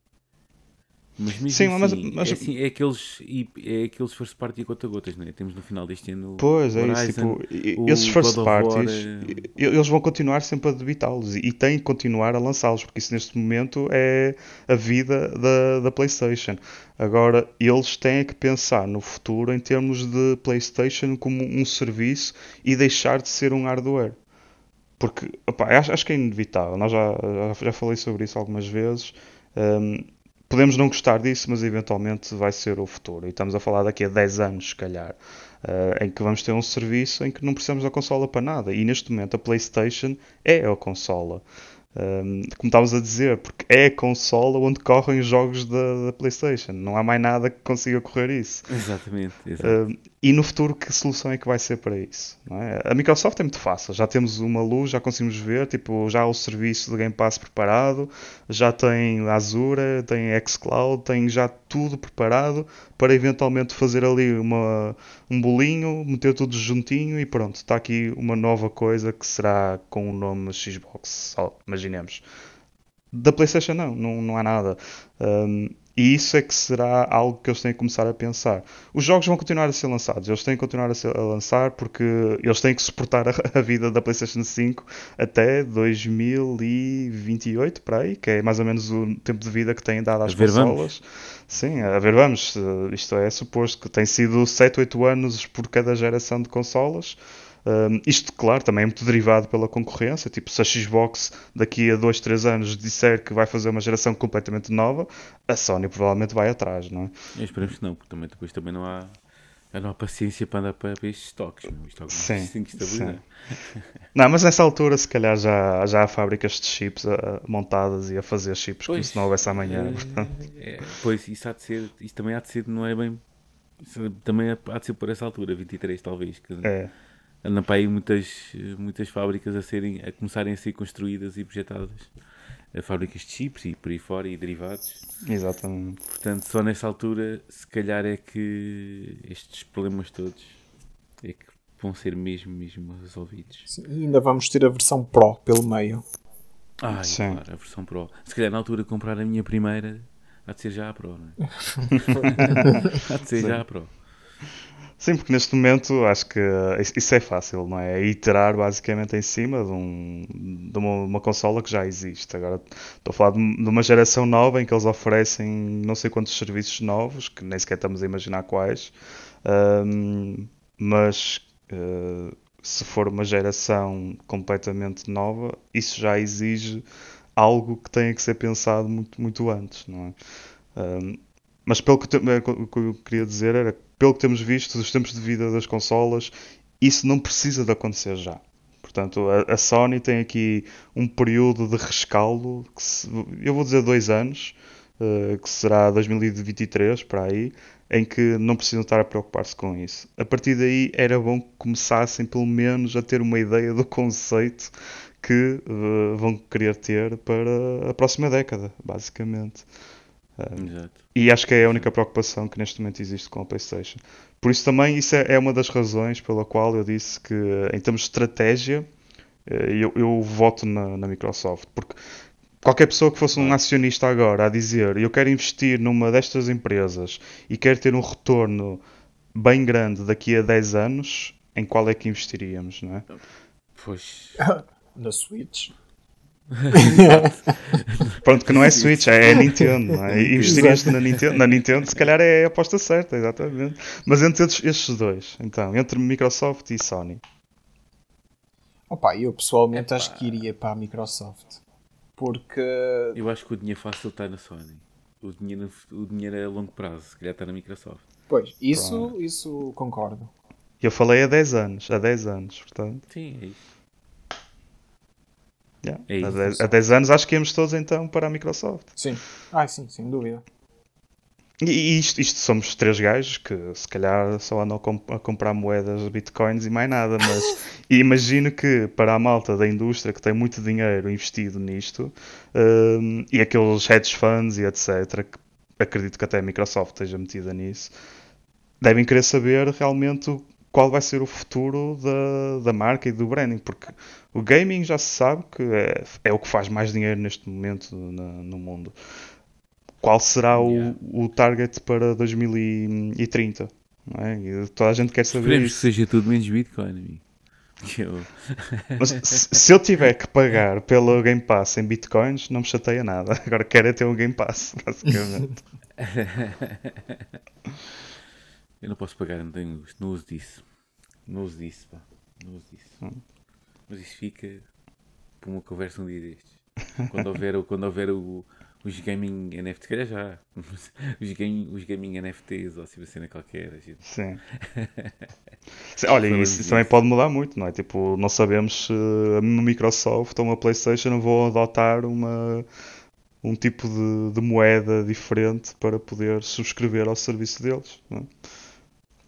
Mas mesmo Sim, assim, mas, mas... É, assim, é, aqueles, é aqueles first party gota-gotas, não é? Temos no final deste ano. Pois, é Horizon, isso. Tipo, esses first parties, é... eles vão continuar sempre a debitá-los e, e têm que continuar a lançá-los, porque isso neste momento é a vida da, da PlayStation. Agora, eles têm que pensar no futuro em termos de PlayStation como um serviço e deixar de ser um hardware. Porque, opa, acho, acho que é inevitável. Nós já, já, já falei sobre isso algumas vezes. Um, podemos não gostar disso, mas eventualmente vai ser o futuro. E estamos a falar daqui a 10 anos, se calhar, uh, em que vamos ter um serviço em que não precisamos da consola para nada. E neste momento a PlayStation é a consola. Um, como estavas a dizer, porque é a consola onde correm os jogos da, da, PlayStation. Não há mais nada que consiga correr isso. Exatamente. Um, e no futuro, que solução é que vai ser para isso? É? A Microsoft é muito fácil. Já temos uma luz, já conseguimos ver. Tipo, já há o serviço de Game Pass preparado, já tem Azure, tem xCloud, tem já tudo preparado para eventualmente fazer ali uma, um bolinho, meter tudo juntinho e pronto. Está aqui uma nova coisa que será com o nome Xbox. Só, imaginemos. Da PlayStation não, não, não há nada. Um, e isso é que será algo que eles têm que começar a pensar. Os jogos vão continuar a ser lançados, eles têm que continuar a, ser, a lançar porque eles têm que suportar a, a, vida da PlayStation 5 até 2028, para aí, que é mais ou menos o tempo de vida que têm dado às consolas. Sim, a ver, vamos. Isto é suposto que tem sido 7, 8 anos por cada geração de consolas. Um, isto, claro, também é muito derivado pela concorrência. Tipo, se a Xbox daqui a 2, 3 anos disser que vai fazer uma geração completamente nova, a Sony provavelmente vai atrás, não é? Esperemos que não, porque também, depois também não há, não há paciência para andar para, para estes estoques. Isto sim, sim. Não, mas nessa altura, se calhar, já, já há fábricas de chips a, montadas e a fazer chips pois, como se não houvesse amanhã. É, é, pois, isso, há de ser, isso também há de ser, não é bem. também há de ser por essa altura, 23 talvez. Que, é andam para aí muitas, muitas fábricas a, serem, a começarem a ser construídas e projetadas. A fábricas de chips e por aí fora e derivados. Exatamente. Portanto, só nessa altura, se calhar é que estes problemas todos é que vão ser mesmo, mesmo resolvidos. Sim, e ainda vamos ter a versão Pro pelo meio. Ah, claro, a versão Pro. Se calhar na altura de comprar a minha primeira, há de ser já a Pro, não é? há de ser Sim. já a Pro. Sim, porque neste momento acho que isso é fácil, não é? É iterar basicamente em cima de, um, de uma, uma, consola que já existe. Agora estou a falar de, de, uma geração nova em que eles oferecem não sei quantos serviços novos, que nem sequer estamos a imaginar quais, um, mas uh, se for uma geração completamente nova, isso já exige algo que tenha que ser pensado muito, muito antes, não é? Um, mas pelo que, o que eu queria dizer era pelo que temos visto dos tempos de vida das consolas, isso não precisa de acontecer já. Portanto, a, a Sony tem aqui um período de rescaldo, que se, eu vou dizer dois anos, uh, que será 2023, para aí, em que não precisam estar a preocupar-se com isso. A partir daí era bom que começassem pelo menos a ter uma ideia do conceito que uh, vão querer ter para a próxima década, basicamente. Exato. E acho que é a única preocupação que neste momento existe com a PlayStation. Por isso também isso é, é uma das razões pela qual eu disse que em termos de estratégia Eh, Eu, eu voto na, na Microsoft, porque qualquer pessoa que fosse um acionista agora a dizer eu quero investir numa destas empresas e quero ter um retorno bem grande daqui a 10 anos, em qual é que investiríamos, não é? Pois. Na Switch. Pronto, que não é Switch, é, é Nintendo, não é? Investirias na Nintendo, na Nintendo, se calhar é a aposta certa, exatamente. Mas entre estes, dois, então, entre Microsoft e Sony. Opa, eu pessoalmente Epá. acho que iria para a Microsoft. Porque. Eu acho que o dinheiro fácil está na Sony. O dinheiro, o dinheiro é a longo prazo, se calhar está na Microsoft. Pois, isso, isso concordo. Eu falei há 10 anos, há 10 anos, portanto. Sim, é isso. Yeah. É há, isso. 10, há 10 anos acho que íamos todos então para a Microsoft. Sim. Ah, sim, sem dúvida. E, e isto, isto somos três gajos que se calhar só andam a, comp- a comprar moedas, bitcoins e mais nada, mas imagino que para a malta da indústria que tem muito dinheiro investido nisto hum, e aqueles hedge funds e etc, que acredito que até a Microsoft esteja metida nisso, devem querer saber realmente o- qual vai ser o futuro da, da marca e do branding, porque o gaming já se sabe que é, é o que faz mais dinheiro neste momento na- no mundo. Qual será o, Yeah. o target para 2030? Não é? E toda a gente quer saber Esperemos que isso. seja tudo menos Bitcoin, amigo. Que eu- Mas se, se eu tiver que pagar pelo Game Pass em bitcoins, não me chateia nada. Agora quero é ter um Game Pass, basicamente. Eu não posso pagar, não tenho gosto. Não uso disso. Não uso disso, pá. Não uso disso. Hum. Mas isso fica para uma conversa um dia destes. Quando houver, quando houver o, os gaming NFT, se calhar já. Os, game, os gaming NFTs ou assim, uma cena qualquer. gente- Sim. Sim, Olha, Falamos isso, isso também pode mudar muito, não é? Tipo, não sabemos se a Microsoft ou uma PlayStation vão adotar uma, um tipo de, de moeda diferente para poder subscrever ao serviço deles. Não é?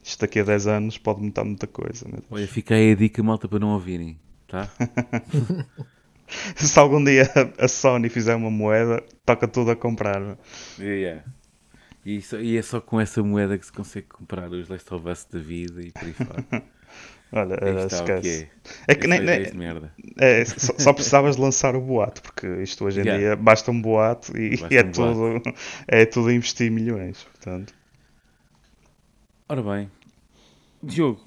Isto daqui a 10 anos pode mudar muita coisa. Olha, fica aí a dica, malta, para não ouvirem. Tá? Se algum dia a Sony fizer uma moeda, toca tudo a comprar. é? Yeah. E, só- e é só com essa moeda que se consegue comprar os Last of Us da vida e por aí fora. Olha, era, esquece. é. É que É nem, só nem- merda. é, só, só precisavas lançar o boato, porque isto hoje em Yeah. dia basta um boato e, e é, um tudo, é tudo investir milhões. Portanto, Ora bem, Diogo,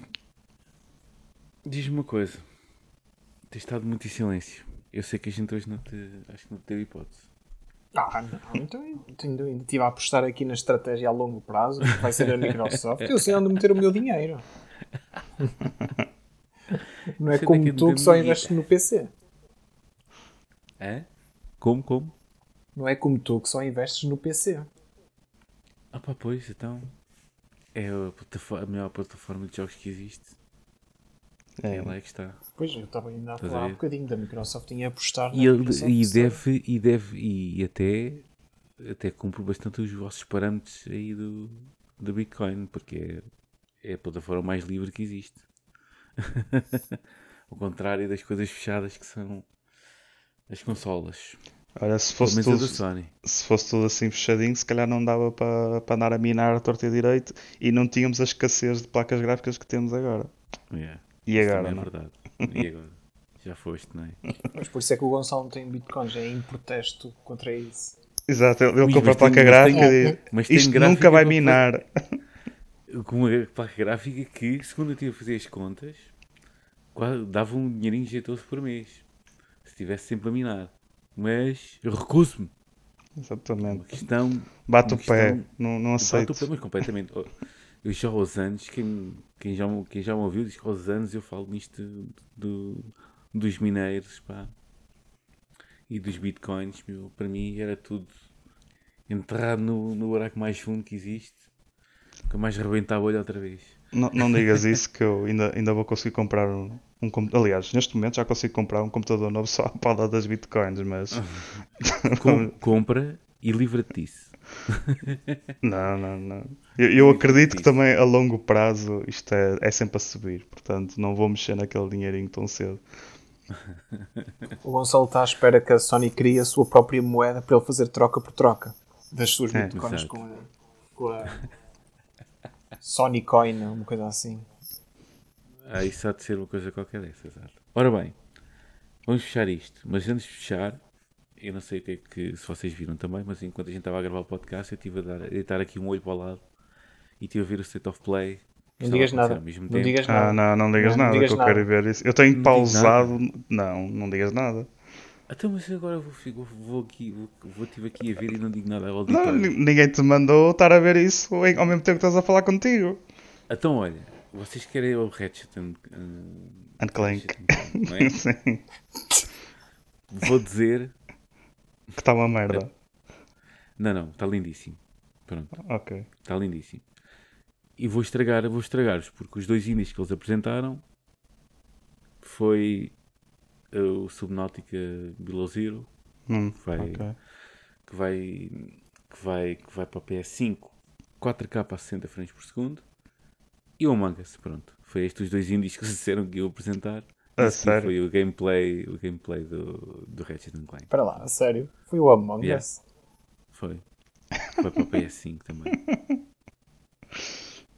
diz-me uma coisa. Tens estado muito em silêncio. Eu sei que a gente hoje não te. Acho que não te deu hipótese. Ah, não, então ainda estive a apostar aqui na estratégia a longo prazo, que vai ser a Microsoft. Eu sei onde meter o meu dinheiro. Não é Sei como a tu que só investes no PC. Hã? Como, como? Não é como tu que só investes no PC. Ah pá, pois, então. É a, plataforma- a melhor plataforma de jogos que existe. É, é, lá é que está. Pois, eu estava ainda a Estás a falar um bocadinho da Microsoft em apostar na E, ele, e deve, e deve, e até, até cumpre bastante os vossos parâmetros aí do, do Bitcoin, porque é, é a plataforma mais livre que existe. Ao contrário das coisas fechadas que são as consolas. Olha, se fosse, a tudo, se fosse tudo assim fechadinho, se calhar não dava para para andar a minar a torta e direito e não tínhamos a escassez de placas gráficas que temos agora. Yeah. E Isso agora, não? é verdade. E agora? Já foste, não é? Mas por isso é que o Gonçalo não tem bitcoins, é em protesto contra isso. Exato, ele, ele Ui, compra a tem- placa mas gráfica tem- e Mas tem isto gráfica nunca vai minar. com uma placa gráfica que, segundo eu estive a fazer as contas, dava um dinheirinho jeitoso por mês. Se estivesse sempre a minar. Mas eu recuso-me. Uma Exatamente. questão. Bate o uma pé, questão- não, não Bato aceito. o pé, mas completamente. Oh, Eu já aos anos, quem, quem, já, me- quem já me ouviu diz que aos anos eu falo nisto do, dos mineiros pá, e dos bitcoins. Meu, para mim era tudo enterrado no, no buraco mais fundo que existe. Nunca mais rebentar a olho outra vez. Não, não digas isso que eu ainda, ainda vou conseguir comprar um, um computador. Aliás, neste momento já consigo comprar um computador novo só para dar das bitcoins, mas Com- compra e livra-te disso. não, não, não. Eu, eu acredito que também a longo prazo isto é, é sempre a subir, portanto não vou mexer naquele dinheirinho tão cedo. O Gonçalo está à espera que a Sony crie a sua própria moeda para ele fazer troca por troca das suas É, bitcoins com a, com a Sony Coin, uma coisa assim. Ah, isso há de ser uma coisa qualquer dessa, exato. Ora bem, Vamos fechar isto. Mas antes de fechar, eu não sei o que é que se vocês viram também, mas enquanto a gente estava a gravar o podcast, eu estive a, dar, a deitar aqui um olho para o lado e estive a ver o State of Play. Não digas nada. ao mesmo Não tempo. digas Ah, nada. não, não digas Não, não nada, digas que eu nada. quero ver isso. Eu tenho Não pausado. Não, não digas nada. Então, mas agora vou, fico- vou aqui, vou, vou tive aqui a ver e não digo nada ao Não, auditório. ninguém te mandou estar a ver isso ao mesmo tempo que estás a falar contigo. Então, olha, vocês querem o Ratchet and, uh, And Clank. Ratchet não é? Sim, Vou dizer. que está uma merda. Não, não, está lindíssimo. Pronto, Ok. está lindíssimo. E vou estragar, vou estragar-vos, porque os dois indies que eles apresentaram foi o Subnautica Below Zero, Hum, que vai, ok. que vai, que vai, que vai para o PS5 4K a 60 frames por segundo e o Among Us, pronto. Foi estes os dois indies que disseram que iam apresentar. A Esse sério? Foi o gameplay, o gameplay do, do Ratchet and Clank. Espera lá, a sério. Foi o Among Yeah. Us. Foi. Foi para o PS5 também.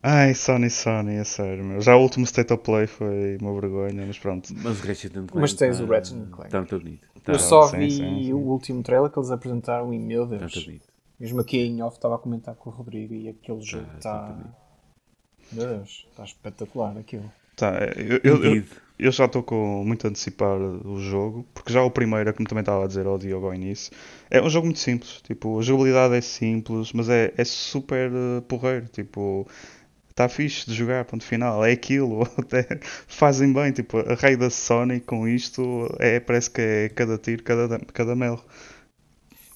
Ai, Sony, Sony, é sério, meu. Já o último State of Play foi uma vergonha, mas pronto. Mas o Ratchet and Clank. Mas tens tá- o Ratchet and Clank. Tá muito bonito. Tá, Eu só sim, vi sim, sim. o último trailer que eles apresentaram e meu tá Deus. muito bonito. Mesmo aqui em off estava a comentar com o Rodrigo e aquele jogo tá está. bonito. Meu Deus, está espetacular aquilo. Tá, eu, eu, eu, eu já estou com muito a antecipar o jogo, porque já o primeiro, como também estava a dizer ao Diogo ao início, é um jogo muito simples. Tipo, a jogabilidade é simples, mas é, é super eh, porreiro. Tipo, está fixe de jogar, ponto final. É aquilo, até fazem bem. Tipo, a rei da Sony com isto é, parece que é cada tiro, cada, cada mel.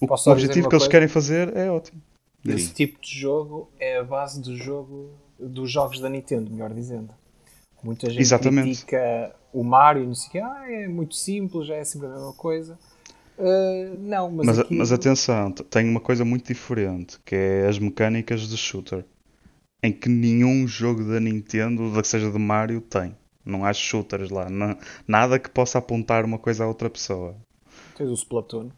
O, o objetivo que eles querem fazer é ótimo. Esse Sim. tipo de jogo é a base do jogo dos jogos da Nintendo, melhor dizendo. Muita gente Exatamente. critica o Mario não sei o que, ah, é muito simples, já é sempre a mesma coisa. Ah, não, mas, Mas, aquilo- mas atenção, tem uma coisa muito diferente, que é as mecânicas de shooter. Em que nenhum jogo da Nintendo, da que seja de Mario, tem. Não há shooters lá. na- nada que possa apontar uma coisa a outra pessoa. tens o Splatoon.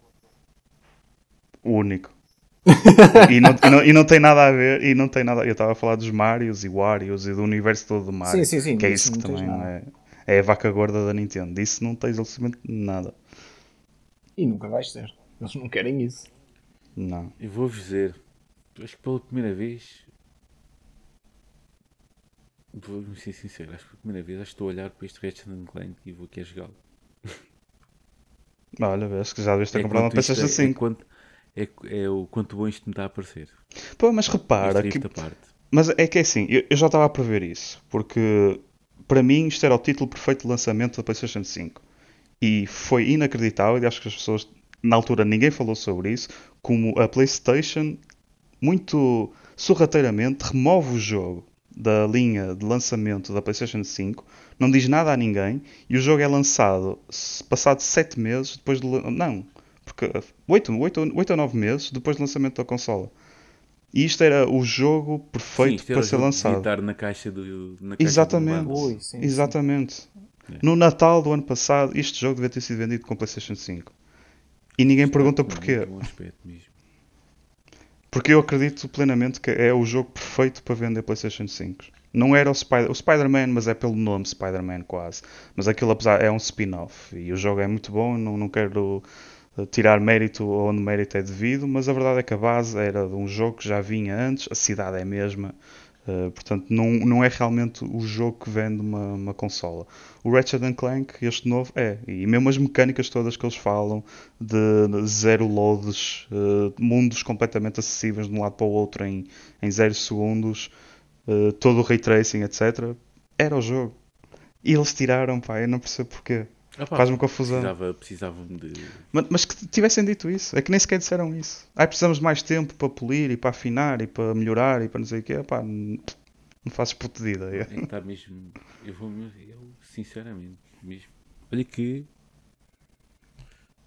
O único. E, não, e, não, e não tem nada a ver. E não tem nada. Eu estava a falar dos Marios e Warios e do universo todo de Mario. Sim, sim, sim. que é isso que também é. É a vaca gorda da Nintendo. Disso não tens absolutamente nada. E nunca vais ter. Eles não querem isso. Não. Eu vou-vos dizer, acho que pela primeira vez. Vou ser sincero, acho que pela primeira vez acho que estou a olhar para este Ratchet and Clank e vou aqui a jogá-lo. Olha, vês que já deves ter É comprado uma PlayStation é, 5. É, quanto, é, é o quanto bom isto me está a parecer. Pô, mas repara, que. Mas é que é assim, eu, eu já estava a prever isso, porque para mim isto era o título perfeito de lançamento da PlayStation 5. E foi inacreditável, e acho que as pessoas, na altura ninguém falou sobre isso, como a PlayStation, muito sorrateiramente, remove o jogo da linha de lançamento da PlayStation 5, não diz nada a ninguém, e o jogo é lançado passado 7 meses depois de. Não, 8, 8, 8 ou 9 meses depois do lançamento da consola. E isto era o jogo Sim, perfeito isto era para ser lançado. estar na caixa do. Na caixa Exatamente. do. Ui, sim, sim. Exatamente. É. No Natal do ano passado, este jogo devia ter sido vendido com PlayStation 5. E ninguém pergunta Com porquê. muito bom aspecto mesmo. Porque eu acredito plenamente que é o jogo perfeito para vender PlayStation 5. Não era o, Spider- o Spider-Man, mas é pelo nome Spider-Man quase. Mas aquilo apesar é um spin-off. E o jogo é muito bom, não, não quero tirar mérito onde mérito é devido, mas a verdade é que a base era de um jogo que já vinha antes, a cidade é a mesma. eh, portanto, não, não é realmente o jogo que vende uma, uma consola. O Ratchet Clank, este novo, é. E mesmo as mecânicas todas que eles falam, de, zero loads, eh, mundos completamente acessíveis de um lado para o outro em, em zero segundos, eh, todo o ray tracing, etc. Era o jogo. E eles tiraram, pá, eu não percebo porquê. Ah, Faz-me confusão. Precisava, precisavam de. Mas, mas que tivessem dito isso. É que nem sequer disseram isso. Ai, precisamos de mais tempo para polir e para afinar e para melhorar e para não sei o quê. Pá, n- não fazes puto de ideia. É que está mesmo. Eu vou mesmo. Eu, sinceramente, mesmo. Olha que.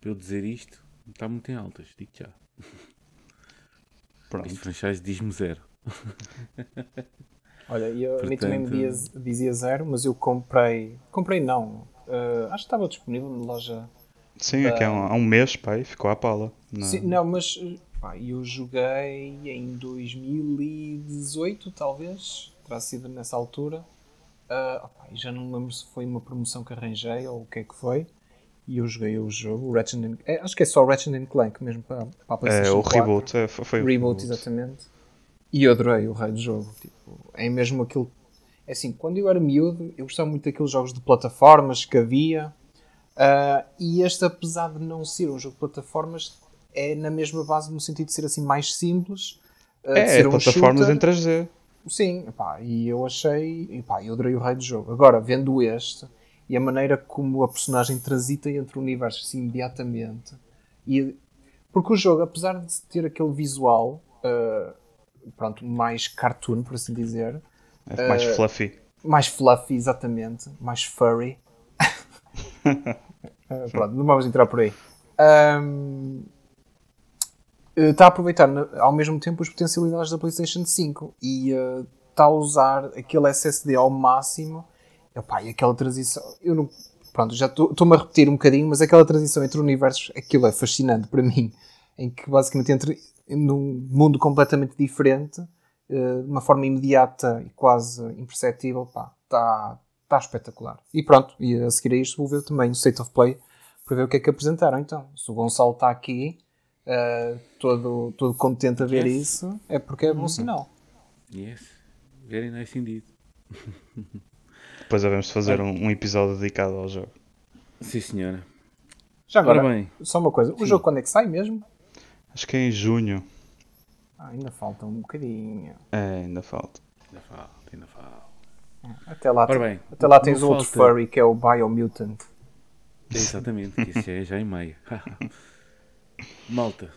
Para eu dizer isto, está muito em altas, digo já. Este Pronto. franchise diz-me zero. Olha, eu, a mim também me Portanto- dizia, dizia zero, mas eu comprei. Comprei não. Ah, acho que estava disponível na loja. Sim, aqui há um, há um mês, e ficou à pala. Não. Sim, não, mas pá, eu joguei em 2018, talvez. Terá sido nessa altura. Ah, opá, e já não me lembro se foi uma promoção que arranjei ou o que é que foi. E eu joguei o jogo, Ratchet and, é, acho que é só o Ratchet and Clank mesmo para, para a É, PlayStation o 4. reboot. É, foi o Reboot, exatamente. E eu adorei o raio do jogo. Tipo, é mesmo aquilo. É assim, quando eu era miúdo, eu gostava muito daqueles jogos de plataformas que havia. ah, e este, apesar de não ser um jogo de plataformas, é na mesma base no sentido de ser assim mais simples. de É, é um plataformas shooter. em 3D. Sim, epá, e eu achei, epá, eu adorei o raio do jogo. Agora, vendo este e a maneira como a personagem transita entre universos assim, imediatamente, e, porque o jogo, apesar de ter aquele visual ah, pronto, mais cartoon, por assim dizer, É mais fluffy. mais fluffy, exatamente, mais furry. Ah, pronto, não vamos entrar por aí. Eh, Está a aproveitar ao mesmo tempo as potencialidades da PlayStation 5 e eh, está a usar aquele SSD ao máximo. Epá, e aquela transição. Eu não. Pronto, já estou- estou-me a repetir um bocadinho, mas aquela transição entre universos, aquilo é fascinante para mim. Em que basicamente entre num mundo completamente diferente, eh, de uma forma imediata e quase imperceptível, pá, está tá espetacular. E pronto, e a seguir a isto vou ver também o State of Play para ver o que é que apresentaram. Então, se o Gonçalo está aqui, eh, todo, todo contente a ver Yes. isso, é porque é bom sinal. Yes. Very nice indeed. Depois devemos fazer um, um episódio dedicado ao jogo. Sim, senhora. Já agora, Ora bem, só uma coisa, o Sim. jogo quando é que sai mesmo? Acho que é em junho. Ah, ainda falta um bocadinho. É, ainda falta. ainda falta, ainda falta. Até lá, Ora bem, até lá tens o outro falta- furry que é o Biomutant. Exatamente, que isso é já em meia. Malta,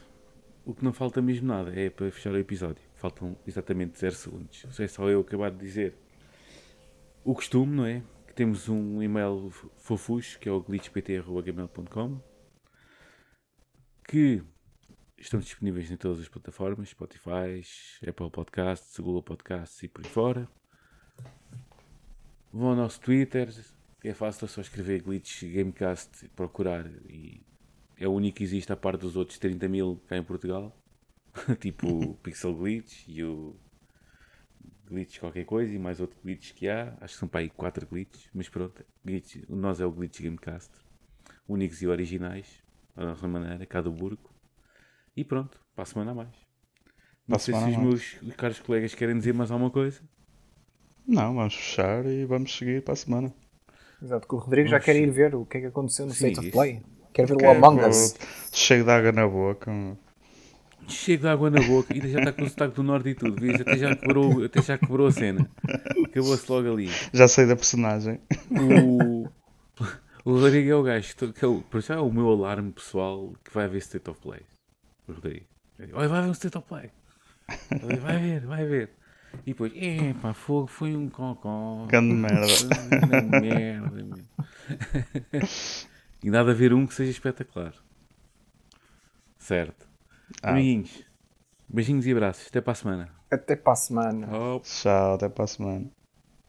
o que não falta mesmo nada é para fechar o episódio. Faltam exatamente 0 segundos. É só eu acabar de dizer o costume, não é? Que temos um e-mail fofucho que é o glitchpt.gmail.com que estão disponíveis em todas as plataformas, Spotify, Apple Podcasts, Google Podcasts e por aí fora. Vão ao nosso Twitter, é fácil, é só escrever Glitch Gamecast, procurar e é o único que existe a par dos outros 30 mil cá em Portugal. tipo o Pixel Glitch e o Glitch qualquer coisa e mais outro Glitch que há. Acho que são para aí 4 Glitches, mas pronto, glitch, nós é o Glitch Gamecast. Únicos e originais, à nossa maneira, cá do burgo. E pronto, para a semana a mais. Não Para a sei se semana os a meus caros colegas querem dizer mais alguma coisa. Não, vamos fechar e vamos seguir para a semana. Exato, que o Rodrigo já quer ir ver o que é que aconteceu no Sim, State of isso. Play. Quer ver o Quero- Among Us. Cheio de água na boca. Cheio de água na boca e já está com o sotaque do norte e tudo. Vês? Até já quebrou, até já quebrou a cena. Acabou-se logo ali. Já sei da personagem. O, o Rodrigo é o gajo que que é o, por já é o meu alarme pessoal que vai ver State of Play. O Rodrigo. Olha, vai ver o State of Play. Vai vai ver, vai ver. E depois, epá, fogo, foi um cocó. Grande merda. Grande merda, meu. E nada a ver um que seja espetacular. Certo. Ah. Amiguinhos, beijinhos e abraços. Até para a semana. Até para a semana. Oh. Tchau, até para a semana.